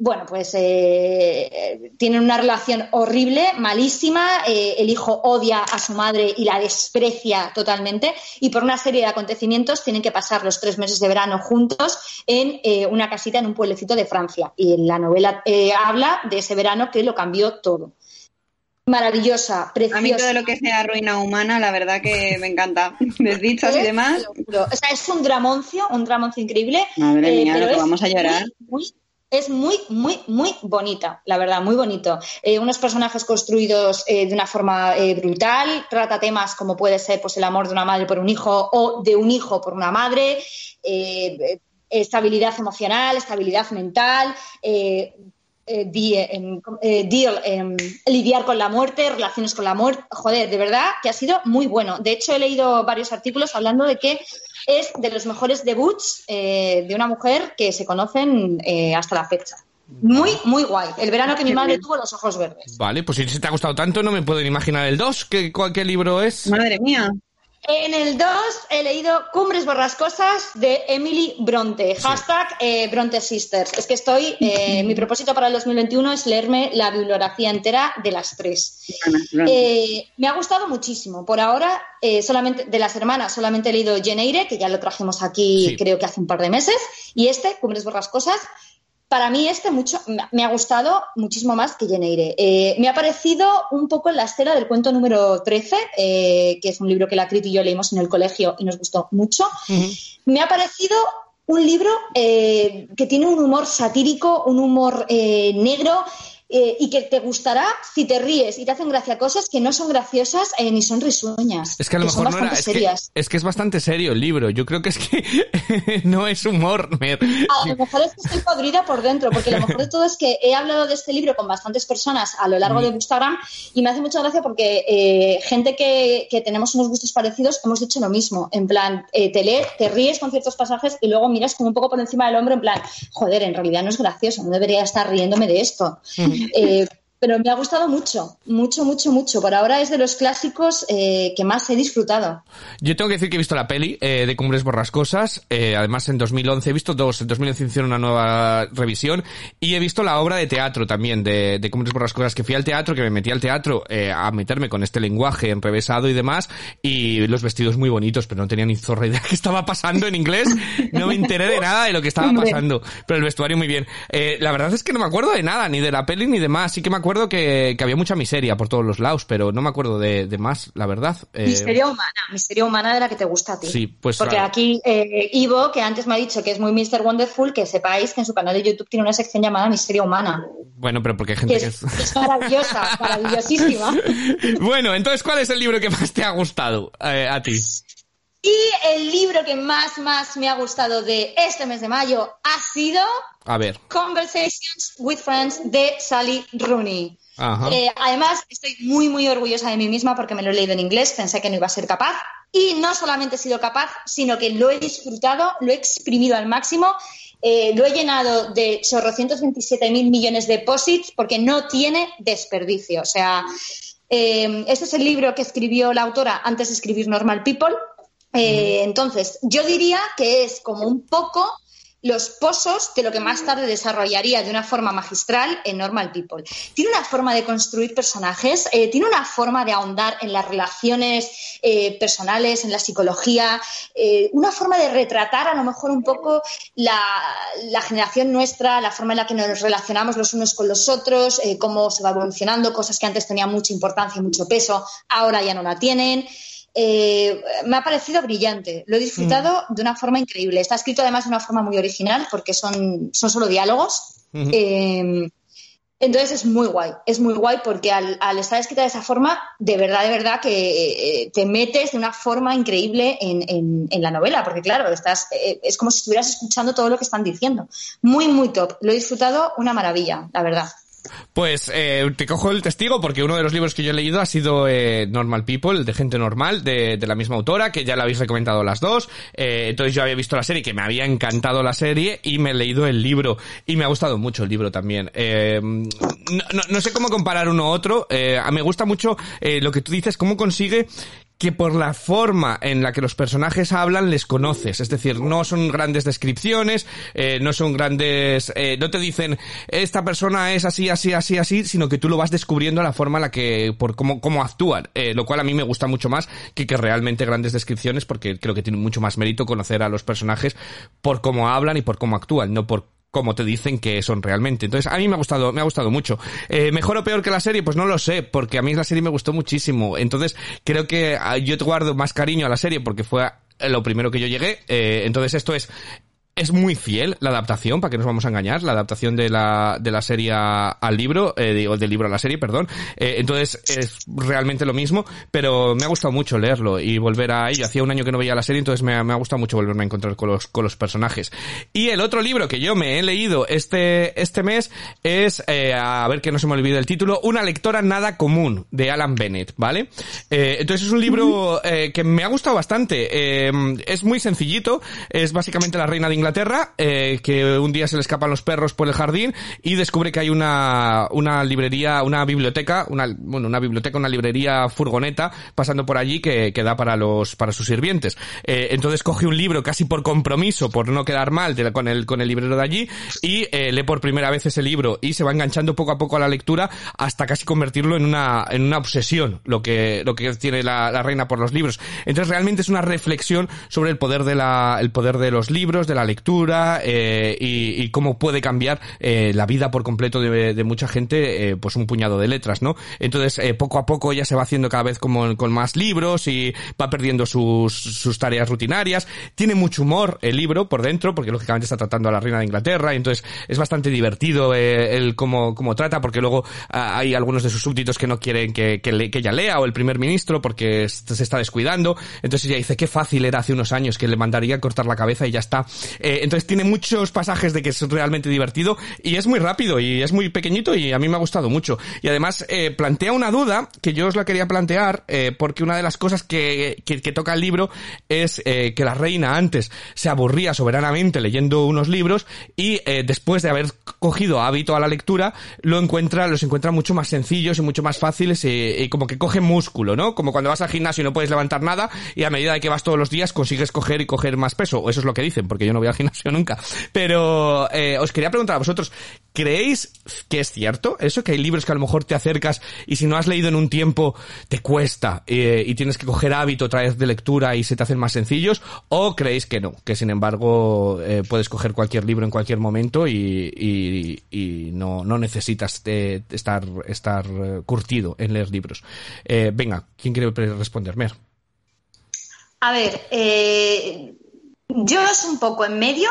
Bueno, pues eh, tienen una relación horrible, malísima. eh, el hijo odia a su madre y la desprecia totalmente. Y por una serie de acontecimientos tienen que pasar los tres meses de verano juntos en eh, una casita en un pueblecito de Francia. Y la novela eh, habla de ese verano que lo cambió todo maravillosa, preciosa. A mí todo lo que sea ruina humana, la verdad que me encanta. Desdichas y ¿Eh? demás. O sea, es un dramoncio, un dramoncio increíble. Madre mía, lo que vamos a llorar. muy- muy- es muy, muy, muy bonita, la verdad, muy bonito. Eh, unos personajes construidos eh, de una forma eh, brutal, trata temas como puede ser pues, el amor de una madre por un hijo o de un hijo por una madre, estabilidad emocional, estabilidad mental, em, deal, em, lidiar con la muerte, relaciones con la muerte. Joder, de verdad que ha sido muy bueno. De hecho, he leído varios artículos hablando de que es de los mejores debuts eh, de una mujer que se conocen eh, hasta la fecha. Muy, muy guay. El verano que mi madre tuvo los ojos verdes. Vale, pues si te ha gustado tanto, no me puedo imaginar el 2. ¿Qué, cuál- qué libro es? Madre mía. En el 2 he leído Cumbres Borrascosas de Emily Bronte. Hashtag eh, Bronte Sisters. Es que estoy, eh, mi propósito para el 2021 es leerme la bibliografía entera de las tres. Eh, me ha gustado muchísimo. Por ahora, solamente de las hermanas, solamente he leído Jane Eyre, que ya lo trajimos aquí Sí. creo que hace un par de meses, y este, Cumbres Borrascosas, para mí este mucho me ha gustado muchísimo más que Jane Eh, me ha parecido un poco en la estela del cuento número 13, eh, que es un libro que la Crit y yo leímos en el colegio y nos gustó mucho. Me ha parecido un libro eh, que tiene un humor satírico, un humor negro eh, y que te gustará si te ríes y te hacen gracia cosas que no son graciosas eh, ni son risueñas. Es que a lo mejor no era. Es que, es que es bastante serio el libro. Yo creo que es que no es humor. Mer. A lo mejor es que estoy podrida por dentro, porque lo mejor de todo es que he hablado de este libro con bastantes personas a lo largo de Instagram y me hace mucha gracia porque eh, gente que, que tenemos unos gustos parecidos hemos dicho lo mismo. En plan, eh, te lees, te ríes con ciertos pasajes y luego miras como un poco por encima del hombro, en plan, joder, en realidad no es gracioso, no debería estar riéndome de esto. Eh, pero me ha gustado mucho, mucho, mucho, mucho. Por ahora es de los clásicos eh, que más he disfrutado. Yo tengo que decir que he visto la peli eh, de Cumbres Borrascosas, eh, además en 2011 he visto dos, en 2011 hicieron una nueva revisión y he visto la obra de teatro también de, de Cumbres Borrascosas, que fui al teatro, que me metí al teatro eh, a meterme con este lenguaje enrevesado y demás y los vestidos muy bonitos, pero no tenía ni zorra idea qué estaba pasando en inglés, no me enteré de nada de lo que estaba pasando, pero el vestuario muy bien. Eh, la verdad es que no me acuerdo de nada, ni de la peli ni de más, sí que me acuerdo que, que había mucha miseria por todos los lados, pero no me acuerdo de, de más, la verdad. Eh, Miseria humana, miseria humana de la que te gusta a ti. Sí, pues Porque aquí eh, Ivo, que antes me ha dicho que es muy Mr. Wonderful, que sepáis que en su canal de YouTube tiene una sección llamada Miseria Humana, Bueno, pero porque hay gente que es, es... es maravillosa, maravillosísima. Bueno, entonces, ¿cuál es el libro que más te ha gustado eh, a ti? Y el libro que más, más me ha gustado de este mes de mayo ha sido A ver. Conversations with Friends de Sally Rooney. Ajá. Eh, además, estoy muy, muy orgullosa de mí misma porque me lo he leído en inglés, pensé que no iba a ser capaz. Y no solamente he sido capaz, sino que lo he disfrutado, lo he exprimido al máximo, eh, lo he llenado de chorrocientos veintisiete mil millones de posits porque no tiene desperdicio. O sea, eh, este es el libro que escribió la autora antes de escribir Normal People. Eh, entonces, yo diría que es como un poco los pozos de lo que más tarde desarrollaría de una forma magistral en Normal People. Tiene una forma de construir personajes, eh, tiene una forma de ahondar en las relaciones eh, personales, en la psicología, eh, una forma de retratar a lo mejor un poco la, la generación nuestra, la forma en la que nos relacionamos los unos con los otros, cómo se va evolucionando, cosas que antes tenían mucha importancia y mucho peso, ahora ya no la tienen. Eh, me ha parecido brillante. Lo he disfrutado de una forma increíble. Está escrito además de una forma muy original porque son, son solo diálogos. Eh, entonces es muy guay. Es muy guay porque al, al estar escrita de esa forma, de verdad, de verdad que eh, te metes de una forma increíble en, en- en la novela. Porque claro, estás, eh, es como si estuvieras escuchando todo lo que están diciendo. Muy, muy top. Lo he disfrutado una maravilla, la verdad. Pues eh, te cojo el testigo porque uno de los libros que yo he leído ha sido eh, Normal People, de gente normal, de, de la misma autora, que ya la habéis recomendado las dos. Eh, entonces yo había visto la serie, que me había encantado la serie, y me he leído el libro. Y me ha gustado mucho el libro también. Eh, no, no- sé cómo comparar uno a otro. Eh, me gusta mucho eh, lo que tú dices, cómo consigue que por la forma en la que los personajes hablan les conoces. Es decir, no son grandes descripciones, eh, no son grandes, eh, no te dicen esta persona es así, así, así, así, sino que tú lo vas descubriendo la forma en la que, por cómo, cómo actúan. Eh, lo cual a mí me gusta mucho más que que realmente grandes descripciones porque creo que tiene mucho más mérito conocer a los personajes por cómo hablan y por cómo actúan, no por como te dicen que son realmente. Entonces, a mí me ha gustado, me ha gustado mucho. Eh, ¿Mejor o peor que la serie? Pues no lo sé, porque a mí la serie me gustó muchísimo. Entonces, creo que ah, yo te guardo más cariño a la serie porque fue lo primero que yo llegué. Eh, entonces, esto es es muy fiel la adaptación, para que nos vamos a engañar, la adaptación de la, de la serie al libro, eh, del libro a la serie, perdón. Eh, entonces es realmente lo mismo, pero me ha gustado mucho leerlo y volver a ello. Hacía un año que no veía la serie, entonces me ha, me ha gustado mucho volverme a encontrar con los, con los personajes. Y el otro libro que yo me he leído este, este mes es, eh, a ver que no se me olvide el título, Una lectora nada común, de Alan Bennett, ¿vale? Eh, entonces es un libro eh, que me ha gustado bastante. Eh, es muy sencillito, es básicamente la reina de Inglaterra, eh, que un día se le escapan los perros por el jardín y descubre que hay una, una librería, una biblioteca, una, bueno, una biblioteca, una librería furgoneta pasando por allí que, que da para los, para sus sirvientes. Eh, entonces coge un libro casi por compromiso, por no quedar mal de- con el, con el librero de allí y eh, lee por primera vez ese libro y se va enganchando poco a poco a la lectura hasta casi convertirlo en una, en una obsesión, lo que, lo que tiene la, la reina por los libros. Entonces realmente es una reflexión sobre el poder de la, el poder de los libros, de la lectura lectura eh, y, y cómo puede cambiar eh, la vida por completo de, de mucha gente, eh, pues un puñado de letras, ¿no? Entonces, eh, poco a poco ella se va haciendo cada vez como con más libros y va perdiendo sus, sus tareas rutinarias. Tiene mucho humor el libro por dentro, porque lógicamente está tratando a la reina de Inglaterra, y entonces es bastante divertido eh, el cómo, cómo trata, porque luego ah, hay algunos de sus súbditos que no quieren que, que, le- que ella lea, o el primer ministro, porque se está descuidando. Entonces ella dice, qué fácil era hace unos años que le mandaría cortar la cabeza y ya está. Eh, entonces tiene muchos pasajes de que es realmente divertido y es muy rápido y es muy pequeñito y a mí me ha gustado mucho. Y además eh, plantea una duda que yo os la quería plantear eh, porque una de las cosas que, que, que toca el libro es eh, que la reina antes se aburría soberanamente leyendo unos libros y eh, después de haber cogido hábito a la lectura lo encuentra, los encuentra mucho más sencillos y mucho más fáciles y, y como que coge músculo, ¿no? Como cuando vas al gimnasio y no puedes levantar nada y a medida de que vas todos los días consigues coger y coger más peso. Eso es lo que dicen, porque yo no voy al gimnasio nunca. Pero eh, os quería preguntar a vosotros, ¿creéis que es cierto eso? Que hay libros que a lo mejor te acercas y si no has leído en un tiempo te cuesta eh, y tienes que coger hábito otra vez de lectura y se te hacen más sencillos? ¿O creéis que no? Que sin embargo eh, puedes coger cualquier libro en cualquier momento y, no, necesitas estar, estar curtido en leer libros. Venga, ¿quién quiere responder? Mer. A ver, eh, yo es un poco en medio,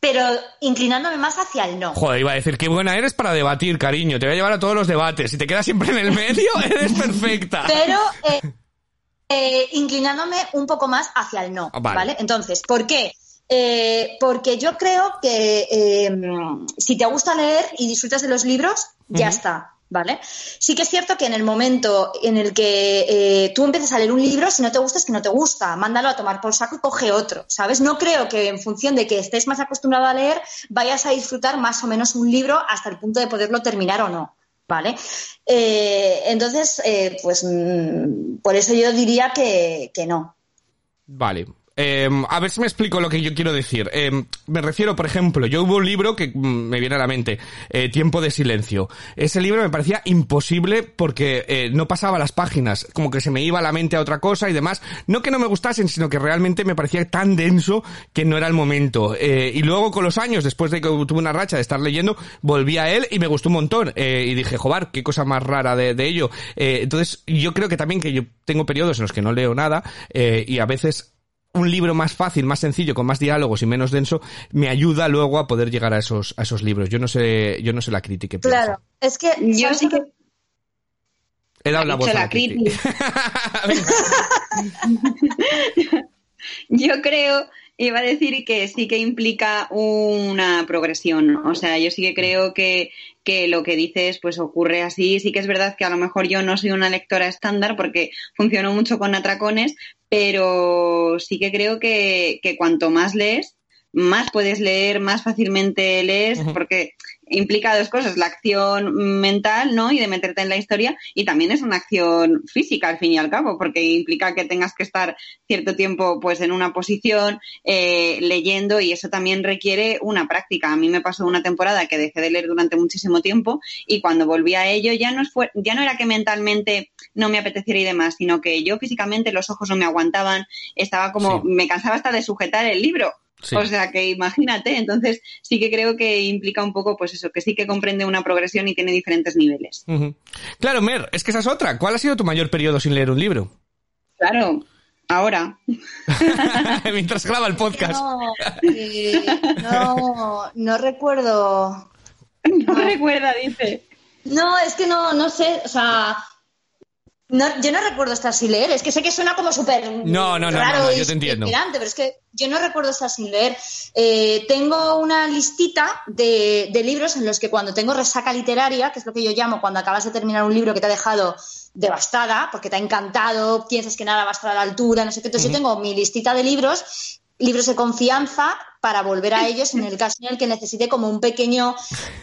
pero inclinándome más hacia el no. Joder, iba a decir, qué buena eres para debatir, cariño. Te voy a llevar a todos los debates. Si te quedas siempre en el medio, eres perfecta. Pero eh, eh, inclinándome un poco más hacia el no. Ah, vale. Vale. Entonces, ¿por qué? Eh, porque yo creo que eh, si te gusta leer y disfrutas de los libros, ya está. ¿Vale? Sí que es cierto que en el momento en el que eh, tú empiezas a leer un libro, si no te gusta, es que no te gusta. Mándalo a tomar por saco y coge otro, ¿sabes? No creo que en función de que estés más acostumbrado a leer, vayas a disfrutar más o menos un libro hasta el punto de poderlo terminar o no. ¿Vale? Eh, entonces, eh, pues mm, por eso yo diría que, que no. Vale. Eh, a ver si me explico lo que yo quiero decir. Eh, me refiero, por ejemplo, yo hubo un libro que me viene a la mente, eh, Tiempo de Silencio. Ese libro me parecía imposible porque eh, no pasaba las páginas, como que se me iba la mente a otra cosa y demás. No que no me gustasen, sino que realmente me parecía tan denso que no era el momento. Eh, y luego con los años, después de que tuve una racha de estar leyendo, volví a él y me gustó un montón. Y dije, joder, qué cosa más rara de, de ello. Entonces, yo creo que también que yo tengo periodos en los que no leo nada y a veces un libro más fácil, más sencillo, con más diálogos y menos denso, me ayuda luego a poder llegar a esos, a esos libros. Yo no sé, yo no sé la crítica. Claro, es que Yo ¿sabes sí que He dado la voz dicho a la la Kitty. Yo creo, iba a decir que sí que implica una progresión. O sea, yo sí que creo que, que lo que dices pues ocurre así. Sí que es verdad que a lo mejor yo no soy una lectora estándar porque funciono mucho con atracones, pero sí que creo que, que cuanto más lees, más puedes leer, más fácilmente lees, porque implica dos cosas, la acción mental, ¿no? Y de meterte en la historia, y también es una acción física, al fin y al cabo, porque implica que tengas que estar cierto tiempo, pues, en una posición, eh, leyendo, y eso también requiere una práctica. A mí me pasó una temporada que dejé de leer durante muchísimo tiempo, y cuando volví a ello, ya no, fue, ya no era que mentalmente no me apeteciera y demás, sino que yo físicamente los ojos no me aguantaban, estaba como, me cansaba hasta de sujetar el libro. Sí. O sea que imagínate, entonces sí que creo que implica un poco, pues eso, que sí que comprende una progresión y tiene diferentes niveles. Claro, Mer, es que esa es otra. ¿Cuál ha sido tu mayor periodo sin leer un libro? Claro, ahora. Mientras graba el podcast. No, eh, no, no recuerdo. No recuerda, dice. No, es que no, no sé, o sea, no, yo no recuerdo estar sin leer. Es que sé que suena como súper No, no, no, raro no, yo te entiendo. pero es que yo no recuerdo estar sin leer. Eh, tengo una listita de, de libros en los que cuando tengo resaca literaria, que es lo que yo llamo cuando acabas de terminar un libro que te ha dejado devastada, porque te ha encantado, piensas que nada va a estar a la altura, no sé qué. Entonces yo tengo mi listita de libros, libros de confianza, para volver a ellos en el caso en el que necesite como un pequeño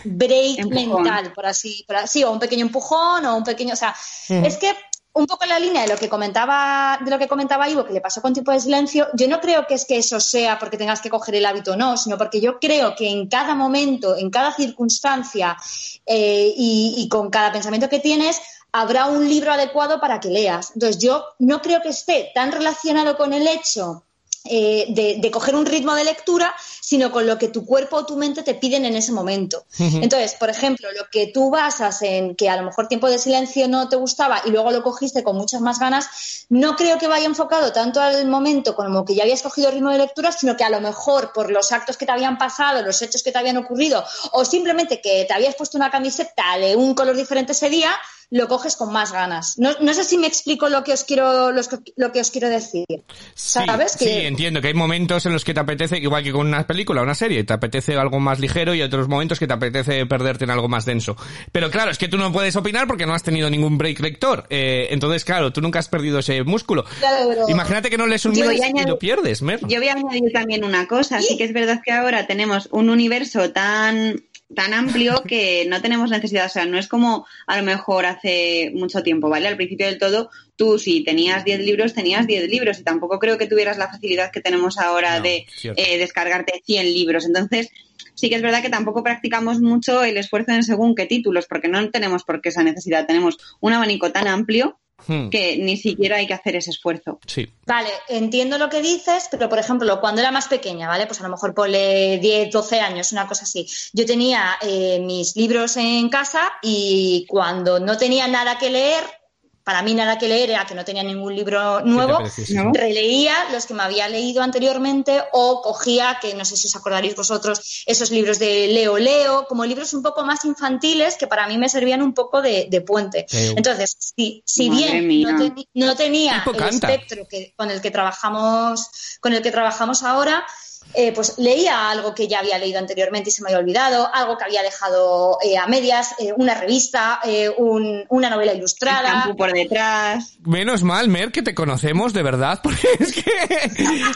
break Empujón. mental, por así, por así, o un pequeño empujón, o un pequeño, o sea, es que un poco en la línea de lo que comentaba, de lo que comentaba Ivo, que le pasó con tiempo de silencio, yo no creo que es que eso sea porque tengas que coger el hábito o no, sino porque yo creo que en cada momento, en cada circunstancia eh, y, y con cada pensamiento que tienes, habrá un libro adecuado para que leas. Entonces, yo no creo que esté tan relacionado con el hecho eh, de, de coger un ritmo de lectura, sino con lo que tu cuerpo o tu mente te piden en ese momento. Entonces, por ejemplo, lo que tú basas en que a lo mejor tiempo de silencio no te gustaba y luego lo cogiste con muchas más ganas, no creo que vaya enfocado tanto al momento como que ya habías cogido ritmo de lectura, sino que a lo mejor por los actos que te habían pasado, los hechos que te habían ocurrido, o simplemente que te habías puesto una camiseta de un color diferente ese día, lo coges con más ganas. No, no sé si me explico lo que os quiero, los lo que os quiero decir. ¿Sabes? Sí, que, entiendo que hay momentos en los que te apetece, igual que con una película, una serie, te apetece algo más ligero y otros momentos que te apetece perderte en algo más denso. Pero claro, es que tú no puedes opinar porque no has tenido ningún break lector. Eh, entonces, claro, tú nunca has perdido ese músculo. Claro, pero- Imagínate que no lees un mes y lo pierdes, Mer. Yo voy a añadir también una cosa. Sí que es verdad que ahora tenemos un universo tan tan amplio que no tenemos necesidad, o sea, no es como a lo mejor hace mucho tiempo, ¿vale? Al principio del todo, tú si tenías 10 libros, tenías 10 libros y tampoco creo que tuvieras la facilidad que tenemos ahora No, de eh, descargarte 100 libros. Entonces, sí que es verdad que tampoco practicamos mucho el esfuerzo en según qué títulos, porque no tenemos por qué esa necesidad. Tenemos un abanico tan amplio Hmm, que ni siquiera hay que hacer ese esfuerzo. Sí. Vale, entiendo lo que dices, pero por ejemplo, cuando era más pequeña, ¿vale? Pues a lo mejor ponle 10, 12 años, una cosa así. Yo tenía eh, mis libros en casa y cuando no tenía nada que leer, para mí nada que leer era que no tenía ningún libro nuevo, releía los que me había leído anteriormente o cogía, que no sé si os acordaréis vosotros, esos libros de Leo Leo, como libros un poco más infantiles que para mí me servían un poco de, de puente. Entonces, si, bien no, tenía el espectro que, con el que trabajamos, con el que trabajamos ahora, eh, pues leía algo que ya había leído anteriormente y se me había olvidado, algo que había dejado eh, a medias, eh, una revista, eh, un- una novela El ilustrada. champú por detrás. Menos mal, Mer, que te conocemos de verdad, porque es que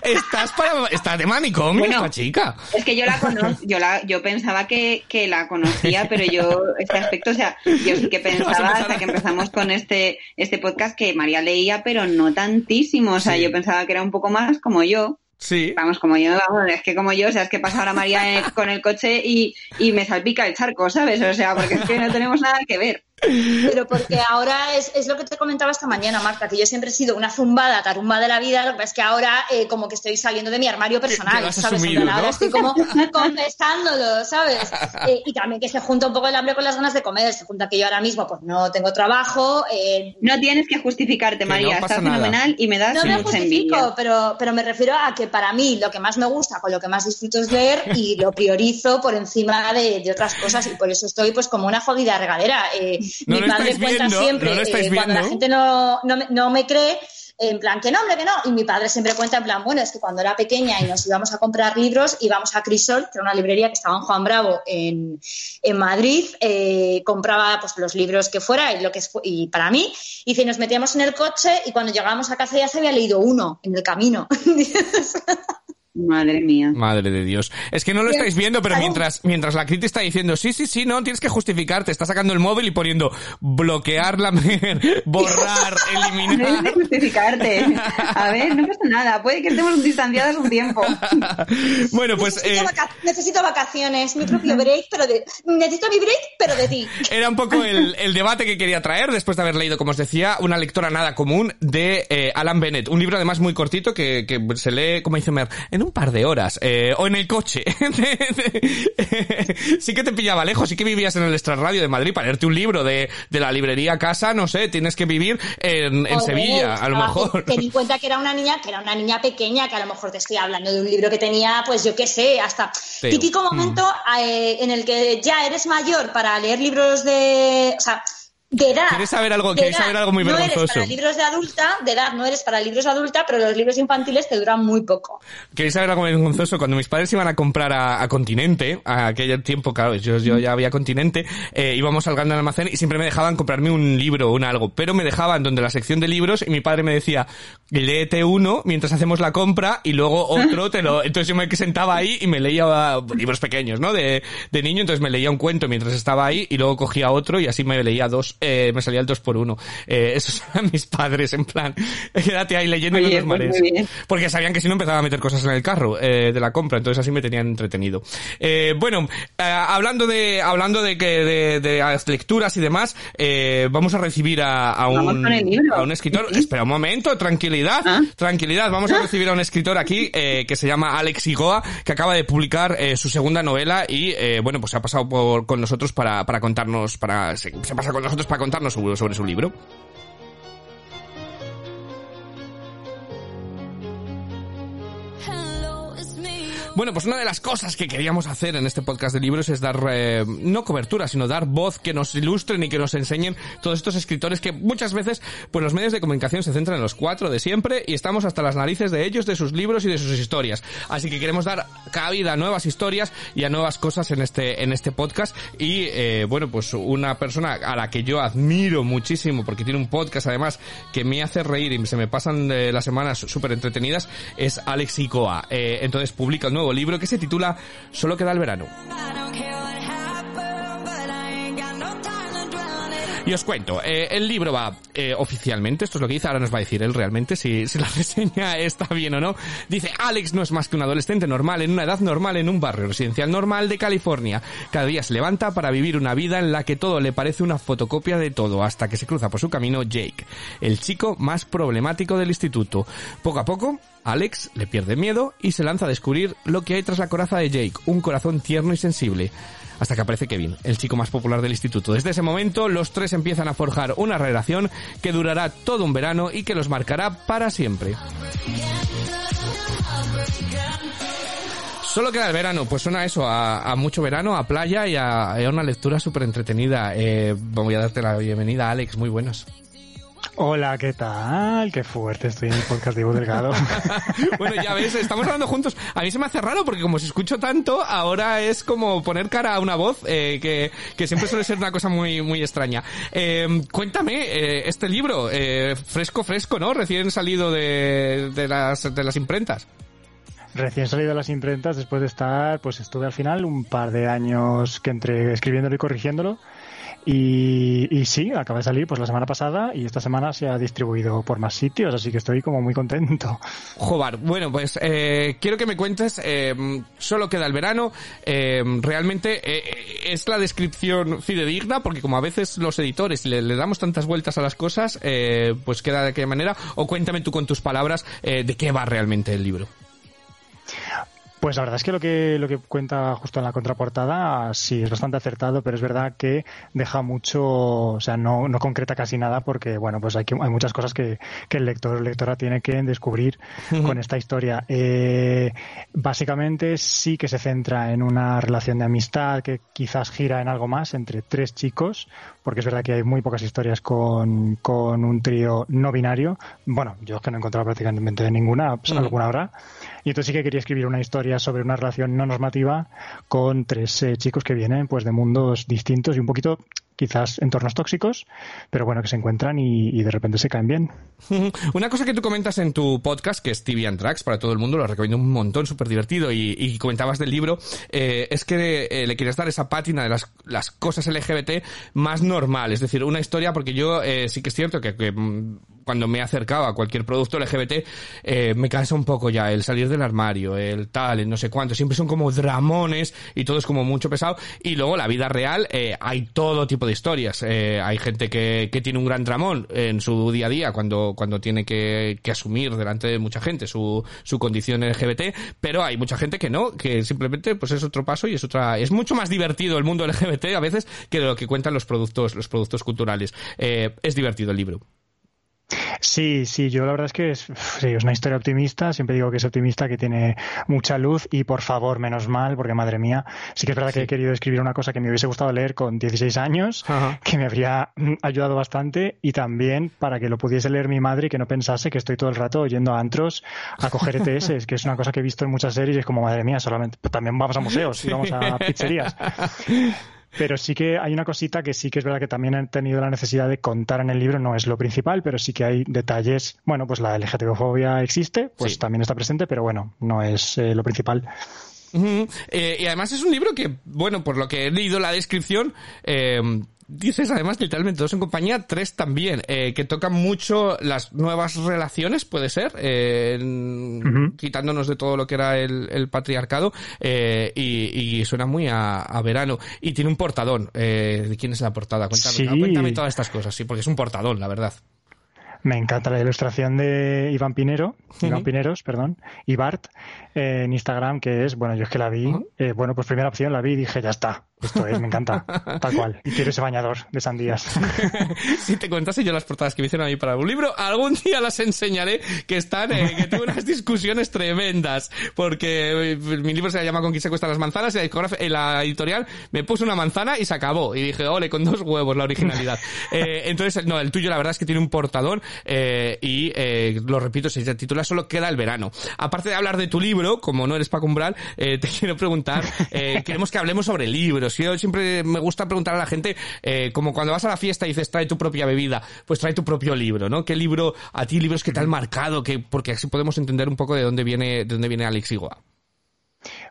estás para, estás de manicomio Bueno. esta chica. Es que yo la conozco, yo la, yo pensaba que, que la conocía, pero yo, este aspecto, o sea, yo sí que pensaba hasta que empezamos con este, este podcast que María leía, pero no tantísimo. O sea, Sí. yo pensaba que era un poco más como yo. Sí. Vamos, como yo, vamos, es que como yo, o sea, es que pasa ahora María eh, con el coche y, y me salpica el charco, ¿sabes? O sea, porque es que no tenemos nada que ver. Pero porque ahora es, es lo que te comentaba esta mañana, Marta, que yo siempre he sido una zumbada, tarumba de la vida, lo que pasa es que ahora eh, como que estoy saliendo de mi armario personal, ¿sabes? asumido, estoy como confesándolo, ¿sabes? Eh, y también que se junta un poco el hambre con las ganas de comer, se junta que yo ahora mismo pues no tengo trabajo, eh, No tienes que justificarte, María, está fenomenal y me das no me mucha envidia. justifico, pero, pero me refiero a que para mí lo que más me gusta, con lo que más disfruto es leer y lo priorizo por encima de, de otras cosas y por eso estoy pues como una jodida regadera. Eh, No mi padre cuenta viendo, siempre, no eh, cuando la gente no, no, me, no me cree, en plan que no, hombre, que no. Y mi padre siempre cuenta en plan, bueno, es que cuando era pequeña y nos íbamos a comprar libros, íbamos a Crisol, que era una librería que estaba en Juan Bravo en, en Madrid, eh, compraba pues los libros que fuera y lo que y para mí, y nos metíamos en el coche y cuando llegábamos a casa ya se había leído uno en el camino. Madre mía. Madre de Dios. Es que no lo estáis viendo, pero mientras, mientras la Criti está diciendo, sí, sí, sí, no, tienes que justificarte, está sacando el móvil y poniendo bloquear la mer, borrar, No debes de eliminar. justificarte. A ver, no pasa nada. Puede que estemos distanciadas un tiempo. bueno, pues eh, necesito, vaca- necesito vacaciones, mi propio break, pero de, necesito mi break, pero de ti. era un poco el, el debate que quería traer después de haber leído, como os decía, una lectora nada común de eh, Alan Bennett. Un libro además muy cortito que, que se lee, como dice Mer, en un par de horas. eh, o en el coche. sí que te pillaba lejos, sí que vivías en el extrarradio de Madrid para leerte un libro de, de la librería a casa, no sé, tienes que vivir en, en Joder, Sevilla, a lo mejor. Ten en cuenta que era una niña, que era una niña pequeña, que a lo mejor te estoy hablando de un libro que tenía, pues yo qué sé, hasta típico momento eh, en el que ya eres mayor para leer libros de, o sea, de edad. ¿Quieres saber algo? ¿Quieres edad. saber algo muy No eres vergonzoso? para libros de adulta, de edad no eres para libros de adulta, pero los libros infantiles te duran muy poco. ¿Queréis saber algo vergonzoso? Cuando mis padres iban a comprar a, a Continente, a aquel tiempo, claro, yo, yo ya había Continente, eh, íbamos al gran almacén y siempre me dejaban comprarme un libro o un algo, pero me dejaban donde la sección de libros y mi padre me decía, léete uno mientras hacemos la compra y luego otro te lo... Entonces yo me sentaba ahí y me leía libros pequeños, ¿no? De, de niño, entonces me leía un cuento mientras estaba ahí y luego cogía otro y así me leía dos eh, me salía el 2 por 1 eh, Esos eran mis padres, en plan, quédate ahí leyendo y no Oye, muy bien. Porque sabían que si no empezaba a meter cosas en el carro eh, de la compra, entonces así me tenían entretenido. Eh, bueno, eh, hablando de hablando de que de, de las lecturas y demás, eh, vamos a recibir a, a un a un escritor. Espera un momento, tranquilidad, Ah. tranquilidad. Vamos a recibir a un escritor aquí eh, que se llama Alex Igoa, que acaba de publicar eh, su segunda novela y eh, bueno, pues se ha pasado por, con nosotros para, para contarnos, para se, se pasa con nosotros para contarnos sobre, su libro. Bueno, pues una de las cosas que queríamos hacer en este podcast de libros es dar, eh, no cobertura, sino dar voz que nos ilustren y que nos enseñen todos estos escritores que muchas veces, pues los medios de comunicación se centran en los cuatro de siempre y estamos hasta las narices de ellos, de sus libros y de sus historias. Así que queremos dar cabida a nuevas historias y a nuevas cosas en este, en este podcast y, eh, bueno, pues una persona a la que yo admiro muchísimo porque tiene un podcast además que me hace reír y se me pasan eh, las semanas súper entretenidas es Alex Icoa. Eh, entonces publica un nuevo libro que se titula Solo queda el verano. Y os cuento, eh, el libro va eh, oficialmente, esto es lo que dice, ahora nos va a decir él realmente si, si la reseña está bien o no. Dice, Alex no es más que un adolescente normal en una edad normal en un barrio residencial normal de California. Cada día se levanta para vivir una vida en la que todo le parece una fotocopia de todo, hasta que se cruza por su camino Jake, el chico más problemático del instituto. Poco a poco, Alex le pierde miedo y se lanza a descubrir lo que hay tras la coraza de Jake, un corazón tierno y sensible. Hasta que aparece Kevin, el chico más popular del instituto. Desde ese momento, los tres empiezan a forjar una relación que durará todo un verano y que los marcará para siempre. Solo queda el verano, pues suena eso, a, mucho verano, a playa y a, una lectura súper entretenida. Eh, voy a darte la bienvenida, Alex, muy buenos. Hola, ¿qué tal? Qué fuerte estoy en el podcast de Ivo Delgado. bueno, ya ves, estamos hablando juntos. A mí se me hace raro porque como se escucho tanto, ahora es como poner cara a una voz eh, que, que siempre suele ser una cosa muy muy extraña. Eh, cuéntame, eh, este libro, eh, fresco, fresco, ¿no? Recién salido de, de, las, de las imprentas. Recién salido de las imprentas, después de estar, pues estuve al final un par de años que entre escribiéndolo y corrigiéndolo. Y, sí, acaba de salir pues la semana pasada y esta semana se ha distribuido por más sitios, así que estoy como muy contento. Jobar, bueno, pues eh, quiero que me cuentes, eh, solo queda el verano, eh, realmente eh, es la descripción fidedigna, porque como a veces los editores le, le damos tantas vueltas a las cosas, eh, pues queda de aquella manera, o cuéntame tú con tus palabras eh, de qué va realmente el libro. Pues la verdad es que lo que lo que cuenta justo en la contraportada sí es bastante acertado, pero es verdad que deja mucho, o sea, no, no concreta casi nada porque bueno, pues hay que, hay muchas cosas que, que el lector o lectora tiene que descubrir con esta historia. Eh, básicamente sí que se centra en una relación de amistad que quizás gira en algo más entre tres chicos, porque es verdad que hay muy pocas historias con, con un trío no binario. Bueno, yo es que no he encontrado prácticamente ninguna, pues, alguna habrá. Y entonces sí que quería escribir una historia sobre una relación no normativa con tres eh, chicos que vienen pues de mundos distintos y un poquito quizás entornos tóxicos, pero bueno, que se encuentran y, de repente se caen bien. Una cosa que tú comentas en tu podcast, que es TV and Tracks, para todo el mundo, lo recomiendo un montón, súper divertido, y, comentabas del libro, eh, es que eh, le quieres dar esa pátina de las, las cosas LGBT más normal, es decir, una historia, porque yo eh, sí que es cierto que, que cuando me he acercado a cualquier producto LGBT, eh, me cansa un poco ya el salir del armario, el tal, el no sé cuánto. Siempre son como dramones y todo es como mucho pesado. Y luego la vida real, hay todo tipo de historias. Eh, hay gente que, que tiene un gran dramón en su día a día cuando, cuando tiene que, que asumir delante de mucha gente su, su condición LGBT, pero hay mucha gente que no, que simplemente pues es otro paso y es otra, es mucho más divertido el mundo LGBT a veces que lo que cuentan los productos, los productos culturales. Eh, es divertido el libro. Sí, sí, yo la verdad es que es, sí, es, una historia optimista, siempre digo que es optimista, que tiene mucha luz y por favor, menos mal, porque madre mía, sí que es verdad sí. que he querido escribir una cosa que me hubiese gustado leer con 16 años, Ajá. que me habría ayudado bastante y también para que lo pudiese leer mi madre y que no pensase que estoy todo el rato yendo a antros a coger ETS, que es una cosa que he visto en muchas series y es como, madre mía, solamente, pues también vamos a museos sí. y vamos a pizzerías. Pero sí que hay una cosita que sí que es verdad que también han tenido la necesidad de contar en el libro, no es lo principal, pero sí que hay detalles. Bueno, pues la LGTB-fobia existe, pues sí. también está presente, pero bueno, no es eh, lo principal. Uh -huh. eh, y además es un libro que, bueno, por lo que he leído la descripción, eh, dices además literalmente dos en compañía, tres también, eh, que tocan mucho las nuevas relaciones, puede ser, eh, en- quitándonos de todo lo que era el, el patriarcado, eh, y, y suena muy a, a verano. Y tiene un portadón. Eh, ¿De quién es la portada? Cuéntame, Sí. cuéntame todas estas cosas, sí, porque es un portadón, la verdad. Me encanta la ilustración de Iván Pinero, Iván. Pineros, perdón, y Bart eh, en Instagram, que es, bueno, yo es que la vi, eh, bueno, pues primera opción la vi y dije, ya está, esto es, me encanta, tal cual. Y quiero ese bañador de sandías. si te contase yo las portadas que me hicieron a mí para un libro, algún día las enseñaré que están, eh, que tuve unas discusiones tremendas, porque eh, mi libro se llama Con quién se cuestan las manzanas y la, eh, la editorial me puso una manzana y se acabó. Y dije, ole, con dos huevos la originalidad. Entonces, no, el tuyo la verdad es que tiene un portadón eh, y, eh, lo repito, se titula Solo queda el verano. Aparte de hablar de tu libro, como no eres Paco Umbral, eh, te quiero preguntar, eh, queremos que hablemos sobre libros. Yo siempre me gusta preguntar a la gente, eh, como cuando vas a la fiesta y dices, trae tu propia bebida, pues trae tu propio libro, ¿no? ¿Qué libro, a ti libros que te han marcado? Que, porque así podemos entender un poco de dónde viene, de dónde viene Alex.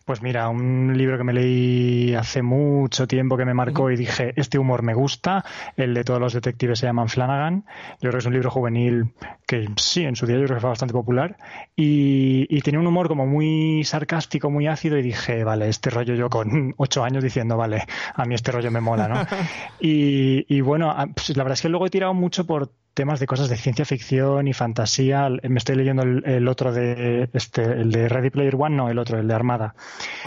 Pues mira, un libro que me leí hace mucho tiempo que me marcó y dije, este humor me gusta, el de todos los detectives se llaman Flanagan, yo creo que es un libro juvenil que sí, en su día yo creo que fue bastante popular. Y, y tenía un humor como muy sarcástico, muy ácido y dije, vale, este rollo yo con ocho años diciendo, vale, a mí este rollo me mola, ¿no? y, y bueno, pues la verdad es que luego he tirado mucho por temas de cosas de ciencia ficción y fantasía. Me estoy leyendo el, el otro de este, el de Ready Player One, no, el otro, el de Armada,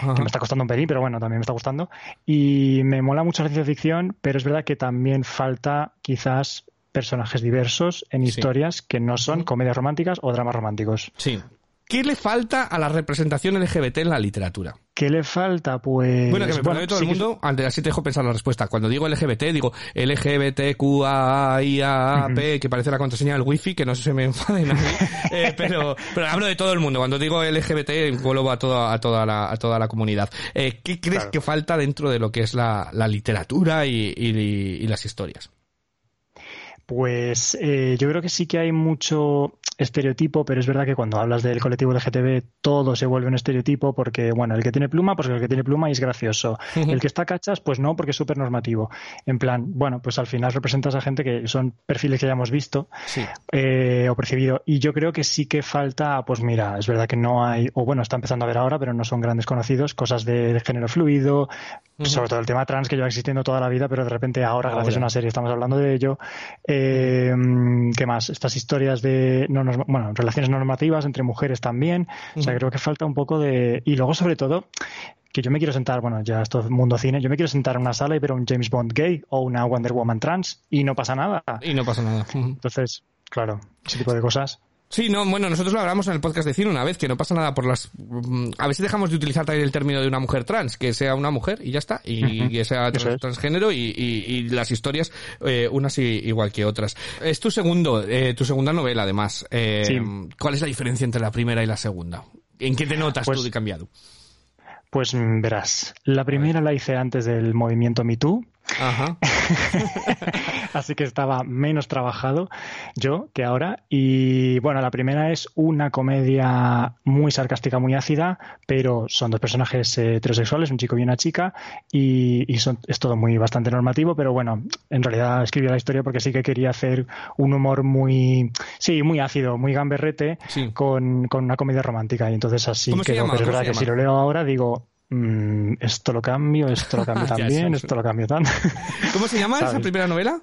que me está costando un pelín, pero bueno, también me está gustando. Y me mola mucho la ciencia ficción, pero es verdad que también falta quizás personajes diversos en Sí. historias que no son comedias románticas o dramas románticos. Sí. ¿Qué le falta a la representación LGBT en la literatura? ¿Qué le falta? Pues. Bueno, que me perdone todo sí el que- mundo, antes así te dejo pensar la respuesta. Cuando digo LGBT, digo LGBTQAIAP, que parece la contraseña del wifi, que no se me enfade nadie. Eh, pero, pero hablo de todo el mundo. Cuando digo LGBT, englobo a toda, a toda, la, a toda la comunidad. Eh, ¿Qué crees Claro. que falta dentro de lo que es la, la literatura y, y- y las historias? Pues eh, yo creo que sí que hay mucho estereotipo, pero es verdad que cuando hablas del colectivo LGTB todo se vuelve un estereotipo porque, bueno, el que tiene pluma, pues el que tiene pluma es gracioso. El que está cachas, pues no, porque es súper normativo. En plan, bueno, pues al final representas a gente que son perfiles que ya hemos visto Sí. eh, o percibido. Y yo creo que sí que falta, pues mira, es verdad que no hay, o bueno, está empezando a ver ahora, pero no son grandes conocidos, cosas de, género fluido, sobre todo el tema trans que lleva existiendo toda la vida, pero de repente ahora, gracias a una serie, estamos hablando de ello. Eh, ¿Qué más? Estas historias de, no norma- bueno, relaciones normativas entre mujeres también. O sea, creo que falta un poco de, y luego sobre todo, que yo me quiero sentar, bueno, ya esto es mundo cine, yo me quiero sentar en una sala y ver a un James Bond gay o una Wonder Woman trans y no pasa nada. Y no pasa nada. Entonces, claro, ese tipo de cosas. Sí, no, bueno, nosotros lo hablamos en el podcast de cine una vez, que no pasa nada por las... mm, A ver si dejamos de utilizar también el término de una mujer trans, que sea una mujer y ya está, y, que sea eso trans- es. transgénero y, y- y las historias eh, unas i- igual que otras. Es tu segundo, eh, tu segunda novela además. Eh, Sí. ¿Cuál es la diferencia entre la primera y la segunda? ¿En qué te notas Pues- tú de cambiado? Pues mm, verás, la primera la hice antes del movimiento Me Too, Ajá. así que estaba menos trabajado yo que ahora. Y bueno, la primera es una comedia muy sarcástica, muy ácida, pero son dos personajes heterosexuales, un chico y una chica, y, y son, es todo muy bastante normativo, pero bueno, en realidad escribí la historia porque sí que quería hacer un humor muy, sí, muy ácido, muy gamberrete, Sí. con, con una comedia romántica. Y entonces así. Pero es ¿Cómo verdad que si lo leo ahora digo, mm, esto lo cambio, esto lo cambio Ya, también, sí. esto lo cambio tanto. ¿Cómo se llama esa primera novela?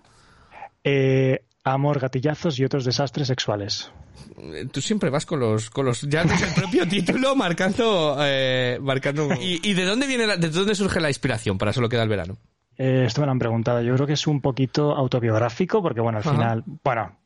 Eh, amor, gatillazos y otros desastres sexuales. Eh, Tú siempre vas con los, con los, ya desde el propio título marcando, eh, marcando. ¿Y, y de dónde viene, la- de dónde surge la inspiración para solo queda el verano? Eh, esto me lo han preguntado. Yo creo que es un poquito autobiográfico, porque bueno, al Ajá. final, bueno,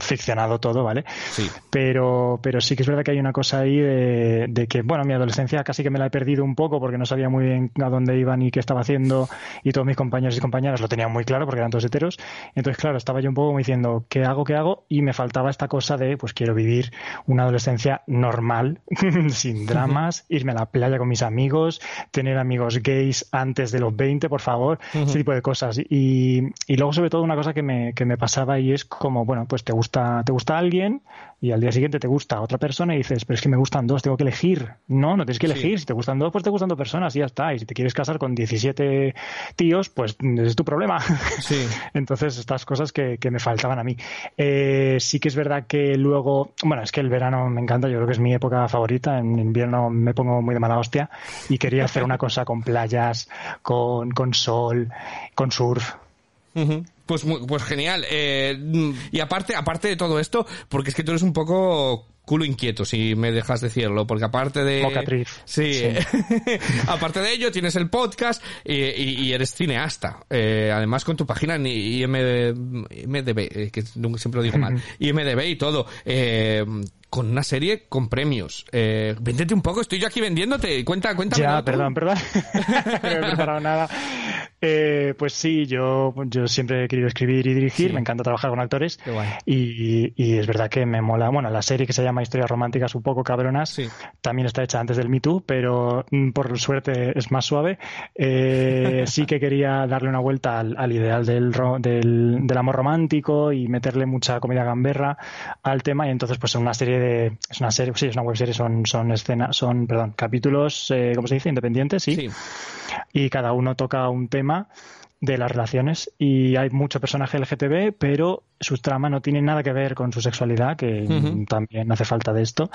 ficcionado todo, ¿vale? Sí. Pero, pero sí que es verdad que hay una cosa ahí de, de que, bueno, mi adolescencia casi que me la he perdido un poco porque no sabía muy bien a dónde iba ni qué estaba haciendo y todos mis compañeros y compañeras lo tenían muy claro porque eran todos heteros. Entonces, claro, estaba yo un poco como diciendo, ¿qué hago, qué hago? Y me faltaba esta cosa de, pues quiero vivir una adolescencia normal, sin dramas, irme a la playa con mis amigos, tener amigos gays antes de los 20, por favor, ese tipo de cosas. Y, y luego, sobre todo, una cosa que me, que me pasaba y es como, como, bueno, pues te gusta, te gusta alguien y al día siguiente te gusta otra persona y dices, pero es que me gustan dos, tengo que elegir. No, no tienes que elegir. Si te gustan dos, pues te gustan dos personas y ya está. Y si te quieres casar con 17 tíos, pues ese es tu problema. Sí. Entonces, estas cosas que, que me faltaban a mí. Eh, sí que es verdad que luego, bueno, es que el verano me encanta, yo creo que es mi época favorita. En invierno me pongo muy de mala hostia y quería hacer una cosa con playas, con, con sol, con surf. Ujú. Pues, mu- pues genial. Eh, y aparte, aparte de todo esto, porque es que tú eres un poco culo inquieto, si me dejas decirlo, porque aparte de... Mocatriz. Sí. Sí. aparte de ello, tienes el podcast y, y- y eres cineasta. Eh, además, con tu página en IMD, IMDB, eh, que nunca siempre lo digo mal, IMDB y todo. Eh, con una serie con premios. Eh, véndete un poco, estoy yo aquí vendiéndote. Cuenta, cuéntame. Ya, perdón, perdón. no he preparado nada. Eh, pues sí, yo, yo siempre he querido escribir y dirigir, Sí. me encanta trabajar con actores Qué guay. y, y es verdad que me mola. Bueno, la serie que se llama Historias Románticas un poco cabronas Sí. también está hecha antes del Me Too, pero mm, por suerte es más suave. Eh, sí que quería darle una vuelta al, al ideal del, del, del amor romántico y meterle mucha comedia gamberra al tema y entonces pues es una serie de es una serie sí es una webserie son son escenas son perdón capítulos eh, cómo se dice independientes sí Sí. y cada uno toca un tema de las relaciones y hay mucho personaje LGTB, pero su trama no tiene nada que ver con su sexualidad, que también hace falta de esto.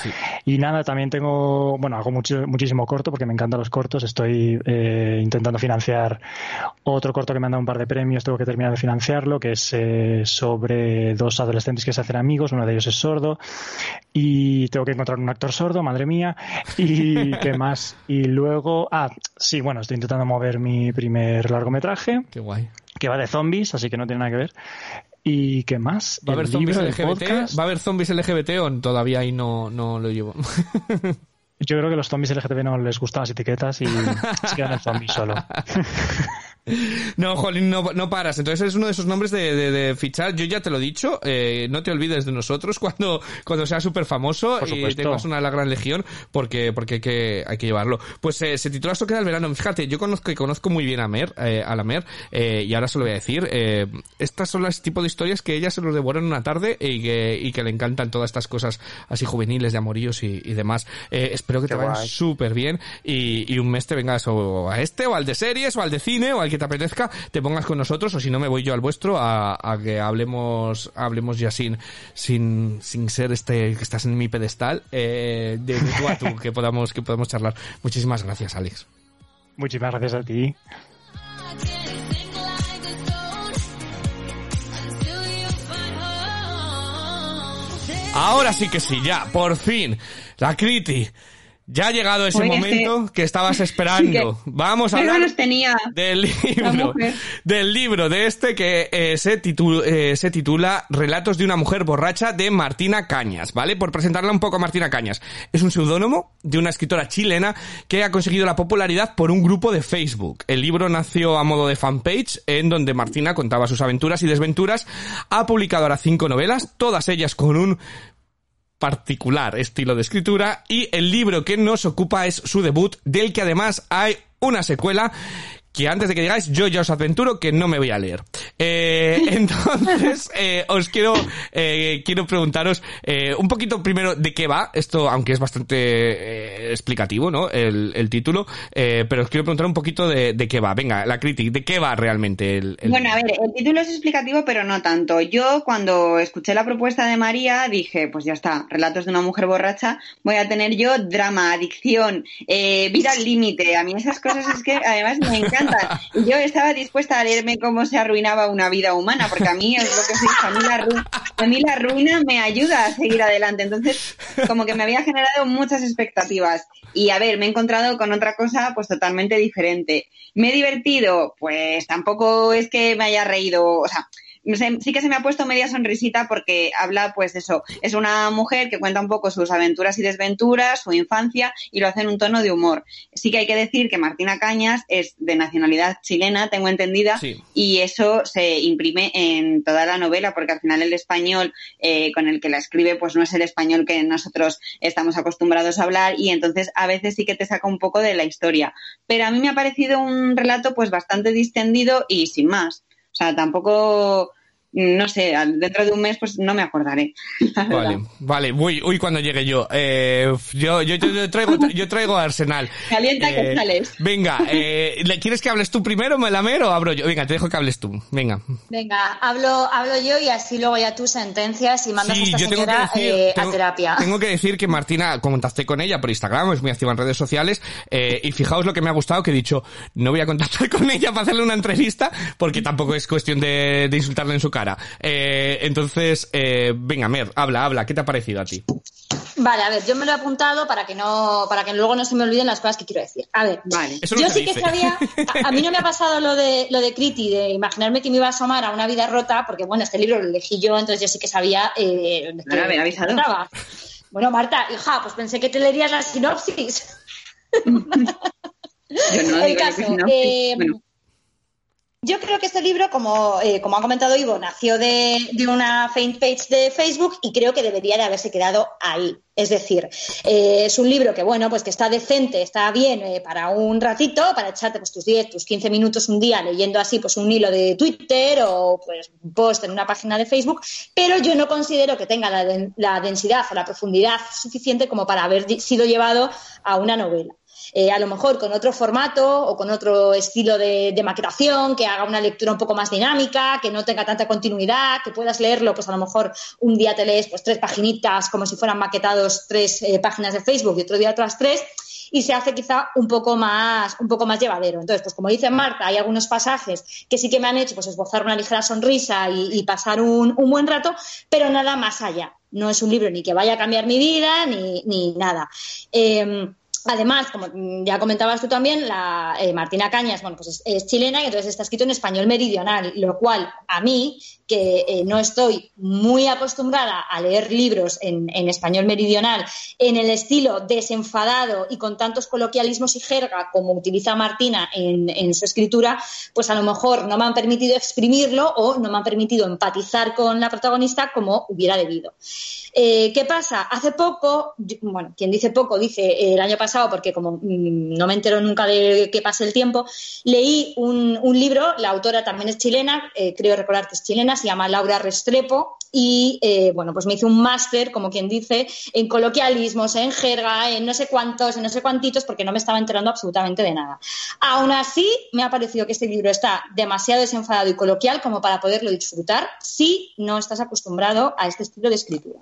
Y nada, también tengo, bueno, hago mucho, muchísimo corto porque me encantan los cortos. Estoy eh, intentando financiar otro corto que me han dado un par de premios, tengo que terminar de financiarlo, que es eh, sobre dos adolescentes que se hacen amigos, uno de ellos es sordo y tengo que encontrar un actor sordo, madre mía, y qué más. Y luego, ah, sí, bueno, estoy intentando mover mi primer largometraje, Qué guay. que va de zombies, así que no tiene nada que ver. ¿Y qué más? ¿Va a haber El zombies libro, LGBT? podcast. ¿Va a haber zombies LGBT o todavía ahí no, no lo llevo? Yo creo que los zombies LGTB no les gustan las etiquetas y se quedan el zombie solo. No, Jolín, no, no paras. Entonces es uno de esos nombres de, de- de fichar. Yo ya te lo he dicho, eh, no te olvides de nosotros cuando, cuando seas súper famoso y tengas una la gran legión, porque, porque hay, que, hay que llevarlo. Pues eh, se titula Esto queda el verano. Fíjate, yo conozco, conozco muy bien a Mer, eh, a la Mer, eh, y ahora se lo voy a decir. eh, estas son las tipo de historias que ella se los devora en una tarde y que, y que le encantan todas estas cosas así juveniles de amoríos y, y demás. Eh, espero que Qué te vaya guay. súper bien y, y un mes te vengas o a este o al de series o al de cine o al que te apetezca, te pongas con nosotros o si no me voy yo al vuestro a, a que hablemos hablemos ya sin sin sin ser este que estás en mi pedestal eh, de, de tú a tú que podamos que podamos charlar. Muchísimas gracias, Alex. Muchísimas gracias a ti. Ahora sí que sí, ya, por fin, la Criti. Ya ha llegado ese Oye, momento que estabas esperando. Que- Vamos a ¿Qué hablar tenía? del libro, del libro de este que eh, se, titu- eh, se titula Relatos de una mujer borracha de Martina Cañas, ¿vale? Por presentarla un poco a Martina Cañas. Es un seudónimo de una escritora chilena que ha conseguido la popularidad por un grupo de Facebook. El libro nació a modo de fanpage en donde Martina contaba sus aventuras y desventuras. Ha publicado ahora cinco novelas, todas ellas con un particular estilo de escritura y el libro que nos ocupa es su debut, del que además hay una secuela que antes de que digáis, yo ya os adventuro que no me voy a leer. Eh, entonces, eh, os quiero, eh, quiero preguntaros eh, un poquito primero de qué va, esto aunque es bastante eh, explicativo, ¿no? El, el título, eh, pero os quiero preguntar un poquito de, de qué va. Venga, la crítica, ¿de qué va realmente el, el- Bueno, a ver, el título es explicativo, pero no tanto. Yo cuando escuché la propuesta de María dije, pues ya está, relatos de una mujer borracha, voy a tener yo drama, adicción, vida al límite. A mí esas cosas es que además me Y yo estaba dispuesta a leerme cómo se arruinaba una vida humana, porque a mí es lo que se a mí la, ru- a mí la ruina me ayuda a seguir adelante. Entonces, como que me había generado muchas expectativas. Y a ver, me he encontrado con otra cosa pues totalmente diferente. ¿Me he divertido? Pues tampoco es que me haya reído, o sea, se- sí que se me ha puesto media sonrisita porque habla, pues eso, es una mujer que cuenta un poco sus aventuras y desventuras, su infancia, y lo hace en un tono de humor. Sí que hay que decir que Martina Cañas es de nacionalidad chilena, tengo entendida, Sí. y eso se imprime en toda la novela porque al final el español eh, con el que la escribe pues no es el español que nosotros estamos acostumbrados a hablar y entonces a veces sí que te saca un poco de la historia. Pero a mí me ha parecido un relato pues bastante distendido y sin más. O sea, tampoco no sé, dentro de un mes pues no me acordaré. Vale, vale. Uy, uy, cuando llegue yo. Eh, yo, yo, yo, yo traigo, yo traigo Arsenal. Calienta que Eh, sales. Venga, eh, ¿le quieres que hables tú primero, Melamer, o abro yo? Venga, te dejo que hables tú. Venga. Venga, hablo, hablo yo y así luego ya tú sentencias y mandas Sí, a esta yo tengo que señora decir, eh, tengo, a terapia. tengo que decir que Martina, contacté con ella por Instagram, es muy activa en redes sociales, eh, y fijaos lo que me ha gustado, que he dicho, no voy a contactar con ella para hacerle una entrevista, porque tampoco es cuestión de, de insultarle en su cara. Eh, entonces, eh, venga, Mer, habla, habla, ¿qué te ha parecido a ti? Vale, a ver, yo me lo he apuntado para que no, para que luego no se me olviden las cosas que quiero decir. A ver, Vale. Eso no yo se sí dice. que sabía, a, a mí no me ha pasado lo de lo de Criti, de imaginarme que me iba a asomar a una vida rota, porque bueno, este libro lo elegí yo, entonces yo sí que sabía eh, Ahora haber avisado. Bueno, Marta, hija, pues pensé que te leerías la sinopsis. Yo no El digo caso, que si no, eh, bueno. Yo creo que este libro, como, eh, como ha comentado Ivo, nació de, una fan page de Facebook y creo que debería de haberse quedado ahí. Es decir, eh, es un libro que, bueno, pues que está decente, está bien eh, para un ratito, para echarte pues, tus 10, tus 15 minutos un día leyendo así pues un hilo de Twitter o pues un post en una página de Facebook, pero yo no considero que tenga la, la densidad o la profundidad suficiente como para haber sido llevado a una novela. Eh, a lo mejor con otro formato o con otro estilo de, maquetación, que haga una lectura un poco más dinámica, que no tenga tanta continuidad, que puedas leerlo, pues a lo mejor un día te lees pues tres paginitas como si fueran maquetados tres eh, páginas de Facebook y otro día otras tres y se hace quizá un poco más un poco más llevadero. Entonces, pues como dice Marta, hay algunos pasajes que sí que me han hecho pues esbozar una ligera sonrisa y, pasar un, un buen rato, pero nada más allá. No es un libro ni que vaya a cambiar mi vida ni, ni nada. Eh, Además, como ya comentabas tú también, la eh, Martina Cañas, bueno, pues es, chilena y entonces está escrito en español meridional, lo cual a mí, que eh, no estoy muy acostumbrada a leer libros en, español meridional, en el estilo desenfadado y con tantos coloquialismos y jerga como utiliza Martina en, su escritura, pues a lo mejor no me han permitido exprimirlo o no me han permitido empatizar con la protagonista como hubiera debido. Eh, ¿Qué pasa? Hace poco, bueno, quien dice poco dice el año pasado, porque como mm, no me entero nunca de que pase el tiempo, leí un, libro, la autora también es chilena, eh, creo recordar que es chilena, se llama Laura Restrepo, y eh, bueno, pues me hice un máster, como quien dice, en coloquialismos, en jerga, en no sé cuántos, en no sé cuantitos, porque no me estaba enterando absolutamente de nada. Aún así, me ha parecido que este libro está demasiado desenfadado y coloquial como para poderlo disfrutar si no estás acostumbrado a este estilo de escritura.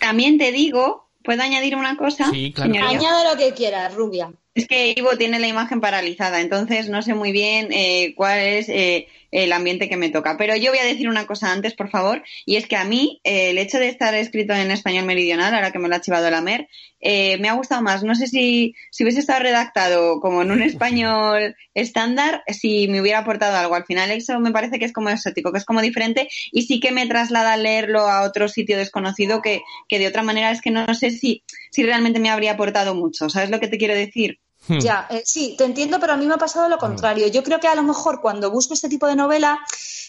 También te digo, ¿puedo añadir una cosa? Sí, claro. señoría? Añade lo que quieras, rubia. Es que Ivo tiene la imagen paralizada, entonces no sé muy bien eh, cuál es eh, el ambiente que me toca. Pero yo voy a decir una cosa antes, por favor, y es que a mí eh, el hecho de estar escrito en español meridional, ahora que me lo ha chivado la MER, eh, me ha gustado más. No sé si, si hubiese estado redactado como en un español estándar, si me hubiera aportado algo. Al final eso me parece que es como exótico, que es como diferente y sí que me traslada a leerlo a otro sitio desconocido que, que de otra manera es que no sé si, si realmente me habría aportado mucho. ¿Sabes lo que te quiero decir? Hmm. Ya, eh, sí, te entiendo, pero a mí me ha pasado lo contrario. Yo creo que a lo mejor cuando busco este tipo de novela,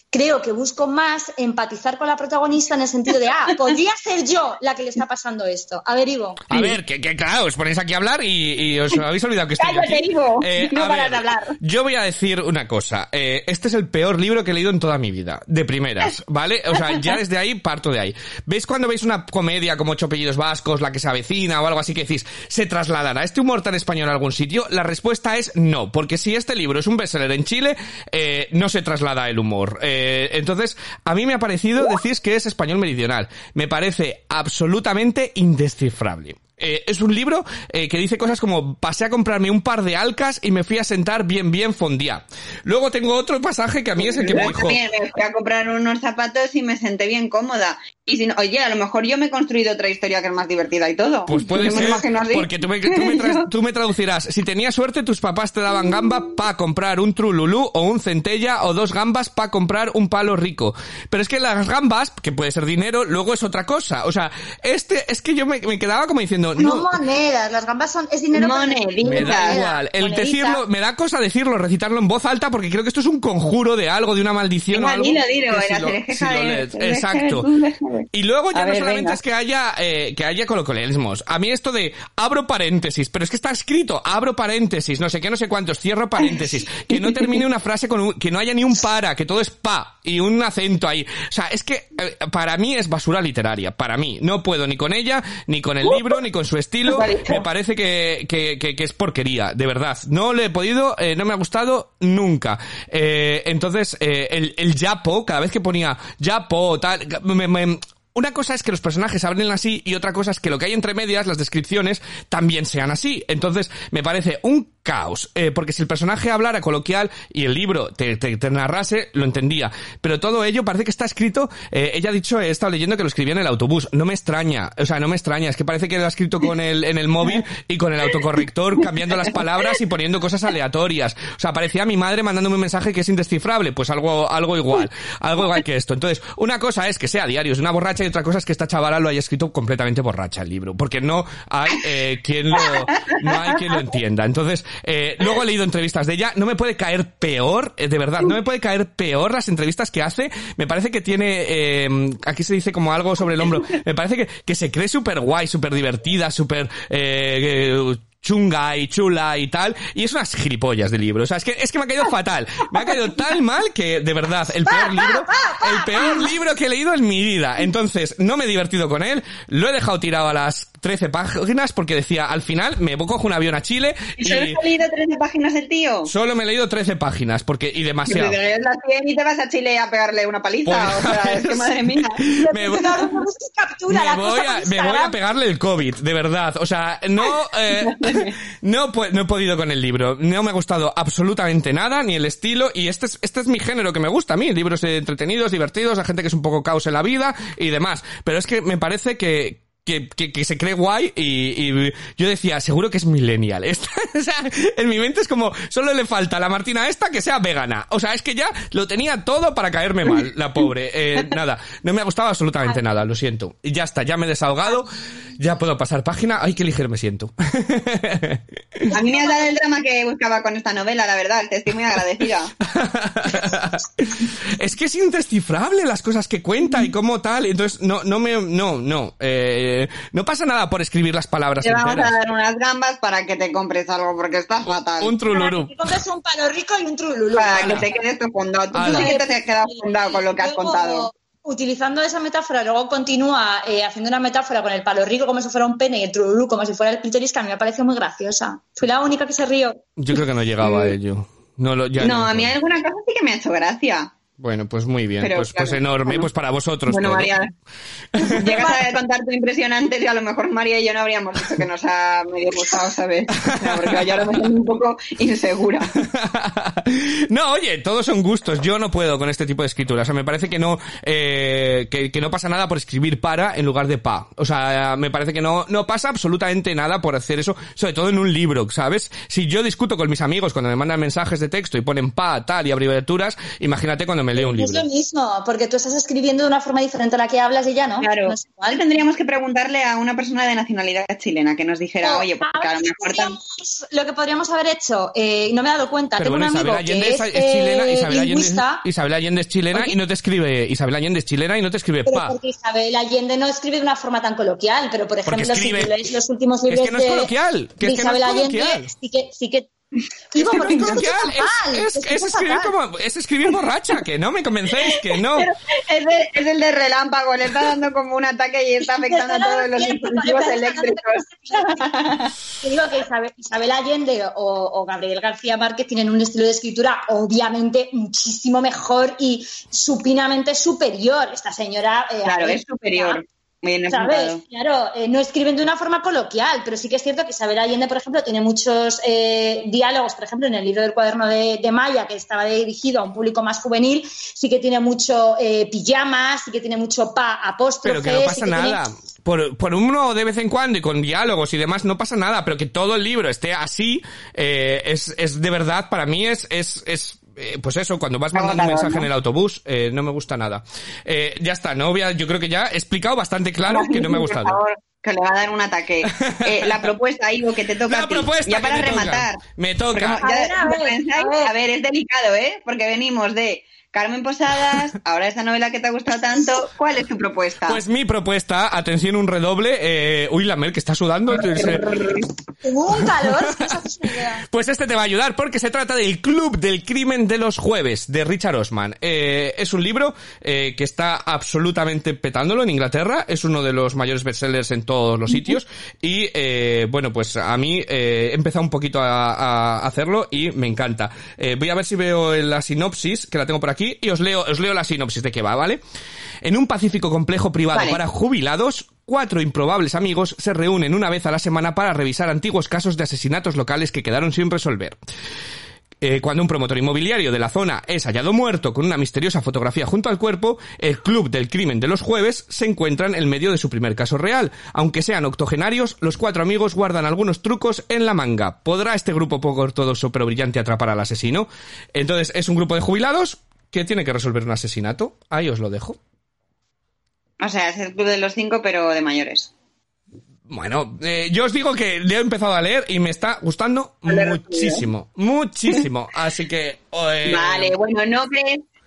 creo que busco más empatizar con la protagonista en el sentido de, ah, podría ser yo la que le está pasando esto. A ver, Ivo. A ver, que, que claro, os ponéis aquí a hablar y, y os habéis olvidado que estoy yo Cállate, aquí. Ivo, no a paras de hablar. Yo voy a decir una cosa. Eh, este es el peor libro que he leído en toda mi vida. De primeras, ¿vale? O sea, ya desde ahí parto de ahí. ¿Veis cuando veis una comedia como Ocho apellidos vascos, la que se avecina o algo así que decís, ¿se trasladará este humor tan español a algún sitio? La respuesta es no, porque si este libro es un bestseller en Chile, eh, no se traslada el humor. Eh, entonces, a mí me ha parecido, decís que es español meridional. Me parece absolutamente indescifrable. Eh, es un libro eh, que dice cosas como pasé a comprarme un par de alcas y me fui a sentar bien bien fondía. Luego tengo otro pasaje que a mí es el que me dijo también me fui a comprar unos zapatos y me senté bien cómoda. Y si no, oye, a lo mejor yo me he construido otra historia que es más divertida y todo. Pues puede me ser, porque tú me, tú me tra- tú me traducirás. Si tenías suerte, tus papás te daban gamba para comprar un trululú o un centella o dos gambas para comprar un palo rico. Pero es que las gambas, que puede ser dinero, luego es otra cosa. O sea, este, es que yo me, me quedaba como diciendo, diciendo, No no, monedas, las gambas son, es dinero. Moneditas. me da igual. El Monedita. decirlo, me da cosa decirlo, recitarlo en voz alta, porque creo que esto es un conjuro de algo, de una maldición o algo. dilo, dilo, que si la lo- cerejeja si lo de- lees. de- Exacto. de- Y luego ya no ver, solamente venga. es que haya, eh, que haya coloquialismos. A mí esto de abro paréntesis, pero es que está escrito, abro paréntesis, no sé qué, no sé cuántos, cierro paréntesis, que no termine una frase con un, que no haya ni un para, que todo es pa y un acento ahí. O sea, es que eh, para mí es basura literaria, para mí. No puedo ni con ella, ni con el libro, ni con su estilo. Me parece que, que, que, que es porquería, de verdad. No le he podido, eh, no me ha gustado nunca. Eh, entonces, eh, el, el Yapo, cada vez que ponía Yapo, tal, me- me- una cosa es que los personajes hablen así y otra cosa es que lo que hay entre medias, las descripciones, también sean así. Entonces, me parece un caos. Eh, porque si el personaje hablara coloquial y el libro te, narrase, lo entendía. Pero todo ello parece que está escrito, eh, ella ha dicho, he estado leyendo que lo escribía en el autobús. No me extraña, o sea, no me extraña. Es que parece que lo ha escrito con el, en el móvil y con el autocorrector cambiando las palabras y poniendo cosas aleatorias. O sea, parecía mi madre mandándome un mensaje que es indescifrable. Pues algo, algo igual. Algo igual que esto. Entonces, una cosa es que sea diarios de una borracha y otra cosa es que esta chavala lo haya escrito completamente borracha el libro. Porque no hay eh, quien lo, no hay quien lo entienda. Entonces, eh, luego he leído entrevistas de ella. No me puede caer peor, eh, de verdad, no me puede caer peor las entrevistas que hace. Me parece que tiene, eh, aquí se dice como algo sobre el hombro. Me parece que, que se cree súper guay, súper divertida, súper, eh, chunga y chula y tal, y es unas gilipollas de libro. O sea, es que, es que me ha caído fatal. Me ha caído tan mal que, de verdad, el peor libro, el peor libro que he leído en mi vida. Entonces, no me he divertido con él, lo he dejado tirado a las 13 páginas porque decía, al final me cojo un avión a Chile ¿Y solo y has leído 13 páginas el tío? solo me he leído 13 páginas porque, y demasiado. te lees las 100 y te vas a Chile a pegarle una paliza. Pues- o sea, es que madre mía. Me voy- captura, me voy, a, me voy a pegarle el COVID, de verdad. O sea, no, eh, no, no he podido con el libro. No me ha gustado absolutamente nada, ni el estilo, y este es, este es mi género que me gusta a mí. Libros entretenidos, divertidos, a gente que es un poco caos en la vida y demás. Pero es que me parece que, que, que, que se cree guay y, y yo decía, seguro que es millennial. Esta- o sea, en mi mente es como, solo le falta a la Martina esta que sea vegana. O sea, es que ya lo tenía todo para caerme mal, la pobre. Eh, nada, no me ha gustado absolutamente nada, lo siento. Y ya está, ya me he desahogado, ya puedo pasar página. Ay, qué ligero me siento. A mí me ha dado el drama que buscaba con esta novela, la verdad. Te estoy muy agradecida. es que es indescifrable las cosas que cuenta y cómo tal. Entonces, no, no me, no, no, eh, no pasa nada por escribir las palabras Te vamos a dar unas gambas para que te compres algo porque estás fatal. Un trulurú. Que compres un palo rico y un trululú. Para Ala. que te quedes fundado. Tú sí que te has quedado fundado con lo que has Luego, contado. Utilizando esa metáfora, luego continúa eh, haciendo una metáfora con el palo rico como si fuera un pene y el trululú como si fuera el clítoris, que a mí me pareció muy graciosa. Fui la única que se rió. Yo creo que no llegaba a ello. No, lo, ya No, a mí alguna cosa sí que me ha hecho gracia. Bueno, pues muy bien. Pero, pues, pues enorme, bueno. pues para vosotros. Bueno, todo. María, llegas a contar tu impresionante y a lo mejor María y yo no habríamos dicho que nos ha medio gustado, ¿sabes? O sea, Porque yo ahora me siento un poco insegura. no, oye, todos son gustos. Yo no puedo con este tipo de escritura. O sea, me parece que no, eh, que, que no pasa nada por escribir para en lugar de pa. O sea, me parece que no, no pasa absolutamente nada por hacer eso, sobre todo en un libro, ¿sabes? Si yo discuto con mis amigos cuando me mandan mensajes de texto y ponen pa, tal y abreviaturas, imagínate cuando me leo un No es libro. lo mismo, porque tú estás escribiendo de una forma diferente a la que hablas y ya no. Claro. No es igual. Tendríamos que preguntarle a una persona de nacionalidad chilena que nos dijera, oye, pues a lo ¿sabes mejor podríamos- Lo que podríamos haber hecho, eh, y no me he dado cuenta, Pero tengo bueno, un amigo Isabel Allende que es, es, es chilena, eh, Isabel Allende, Isabel Allende es chilena Oye. y no te escribe, Isabel Allende es chilena y no te escribe pero pa. porque Isabel Allende no escribe de una forma tan coloquial, pero por ejemplo, escribe- si lees los últimos Es libros que no es de- coloquial, que de es que no es Isabel Allende, coloquial. sí que, sí que Es que es fatal, es, es, escribir fatal. como, es escribir borracha, que no me convencéis, que no. Pero es, de- es el de relámpago, le está dando como un ataque y está afectando a todos los dispositivos eléctricos. Te digo que Isabel, Isabel Allende o, o Gabriel García Márquez tienen un estilo de escritura obviamente muchísimo mejor y supinamente superior. Esta señora... eh, Claro, es superior. Bien ¿Sabes? Claro, eh, no escriben de una forma coloquial, pero sí que es cierto que Isabel Allende, por ejemplo, tiene muchos eh, diálogos, por ejemplo, en el libro del cuaderno de, de Maya, que estaba dirigido a un público más juvenil, sí que tiene mucho eh, pijamas, sí que tiene mucho pa apóstrofe. Pero que no sí pasa tiene- nada. Por, por uno de vez en cuando y con diálogos y demás no pasa nada, pero que todo el libro esté así, eh, es, es de verdad, para mí es, es, es eh, pues eso, cuando vas mandando un mensaje ¿no? en el autobús, eh, no me gusta nada. Eh, ya está, no voy a- yo creo que ya he explicado bastante claro que no me ha Por gustado. favor, que le va a dar un ataque. Eh, la propuesta, Ivo, que te toca La a ti. propuesta ya para me toca. rematar. Me toca. Ya- A ver, a ver, pensáis- a ver. a ver, es delicado, ¿eh? Porque venimos de Carmen Posadas, ahora esta novela que te ha gustado tanto. ¿Cuál es tu propuesta? Pues mi propuesta, atención, un redoble. Eh, uy, la Mel que está sudando. Tengo un calor. Pues este te va a ayudar porque se trata del Club del Crimen de los Jueves de Richard Osman. Eh, es un libro eh, que está absolutamente petándolo en Inglaterra. Es uno de los mayores bestsellers en todos los sitios. Y eh, bueno, pues a mí eh, he empezado un poquito a, a hacerlo y me encanta. Eh, voy a ver si veo la sinopsis, que la tengo por aquí, y os leo, os leo la sinopsis de qué va, ¿vale? En un pacífico complejo privado Vale. para jubilados, cuatro improbables amigos se reúnen una vez a la semana para revisar antiguos casos de asesinatos locales que quedaron sin resolver. Eh, cuando un promotor inmobiliario de la zona es hallado muerto con una misteriosa fotografía junto al cuerpo, el club del crimen de los jueves se encuentran en medio de su primer caso real. Aunque sean octogenarios, los cuatro amigos guardan algunos trucos en la manga. ¿Podrá este grupo poco ortodoxo pero brillante atrapar al asesino? Entonces, es un grupo de jubilados que tiene que resolver un asesinato. Ahí os lo dejo. O sea, es el club de los cinco, pero de mayores. Bueno, eh, yo os digo que le he empezado a leer y me está gustando muchísimo, muchísimo. Así que... eh, Vale, bueno, no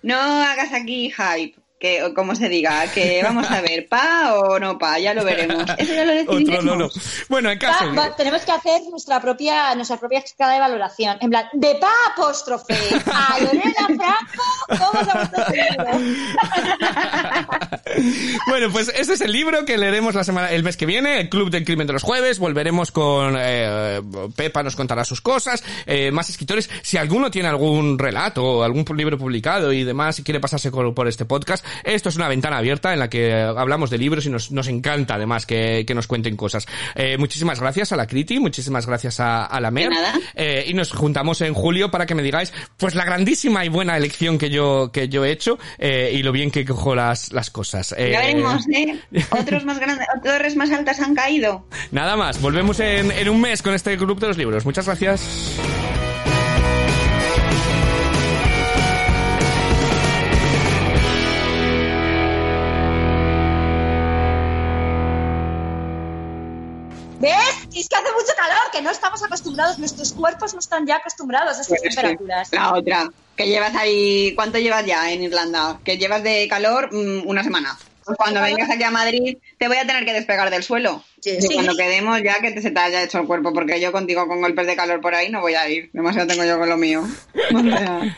no hagas aquí hype, que o como se diga, que vamos a ver, pa o no pa, ya lo veremos. Eso ya lo decidiremos. Otro no, no. Bueno, en caso... Tenemos que hacer nuestra propia, nuestra propia escala de valoración. En plan, de pa apóstrofe a Lorena Franco, ¿cómo se ha puesto este? Bueno, pues ese es el libro que leeremos la semana, el mes que viene, el Club del Crimen de los Jueves. Volveremos con eh, Pepa nos contará sus cosas, eh, más escritores. Si alguno tiene algún relato o algún libro publicado y demás y quiere pasarse por este podcast, esto es una ventana abierta en la que hablamos de libros y nos, nos encanta además que, que nos cuenten cosas. Eh, muchísimas gracias a la Criti, muchísimas gracias a, a la Mer. Eh, y nos juntamos en julio para que me digáis pues la grandísima y buena elección que yo que yo he hecho eh, y lo bien que cojo las, las cosas. Ya veremos, ¿eh? Otros más grandes, torres más altas han caído. Nada más, volvemos en, en un mes con este club de los libros. Muchas gracias. Que hace mucho calor, que no estamos acostumbrados, nuestros cuerpos no están ya acostumbrados a estas Bueno, sí. temperaturas. La otra, que llevas ahí, ¿cuánto llevas ya en Irlanda? Que llevas de calor mm, una semana. Pues cuando vengas aquí a Madrid te voy a tener que despegar del suelo. Sí, sí. Cuando quedemos ya que te, se te haya hecho el cuerpo, porque yo contigo con golpes de calor por ahí no voy a ir. Demasiado tengo yo con lo mío. O sea,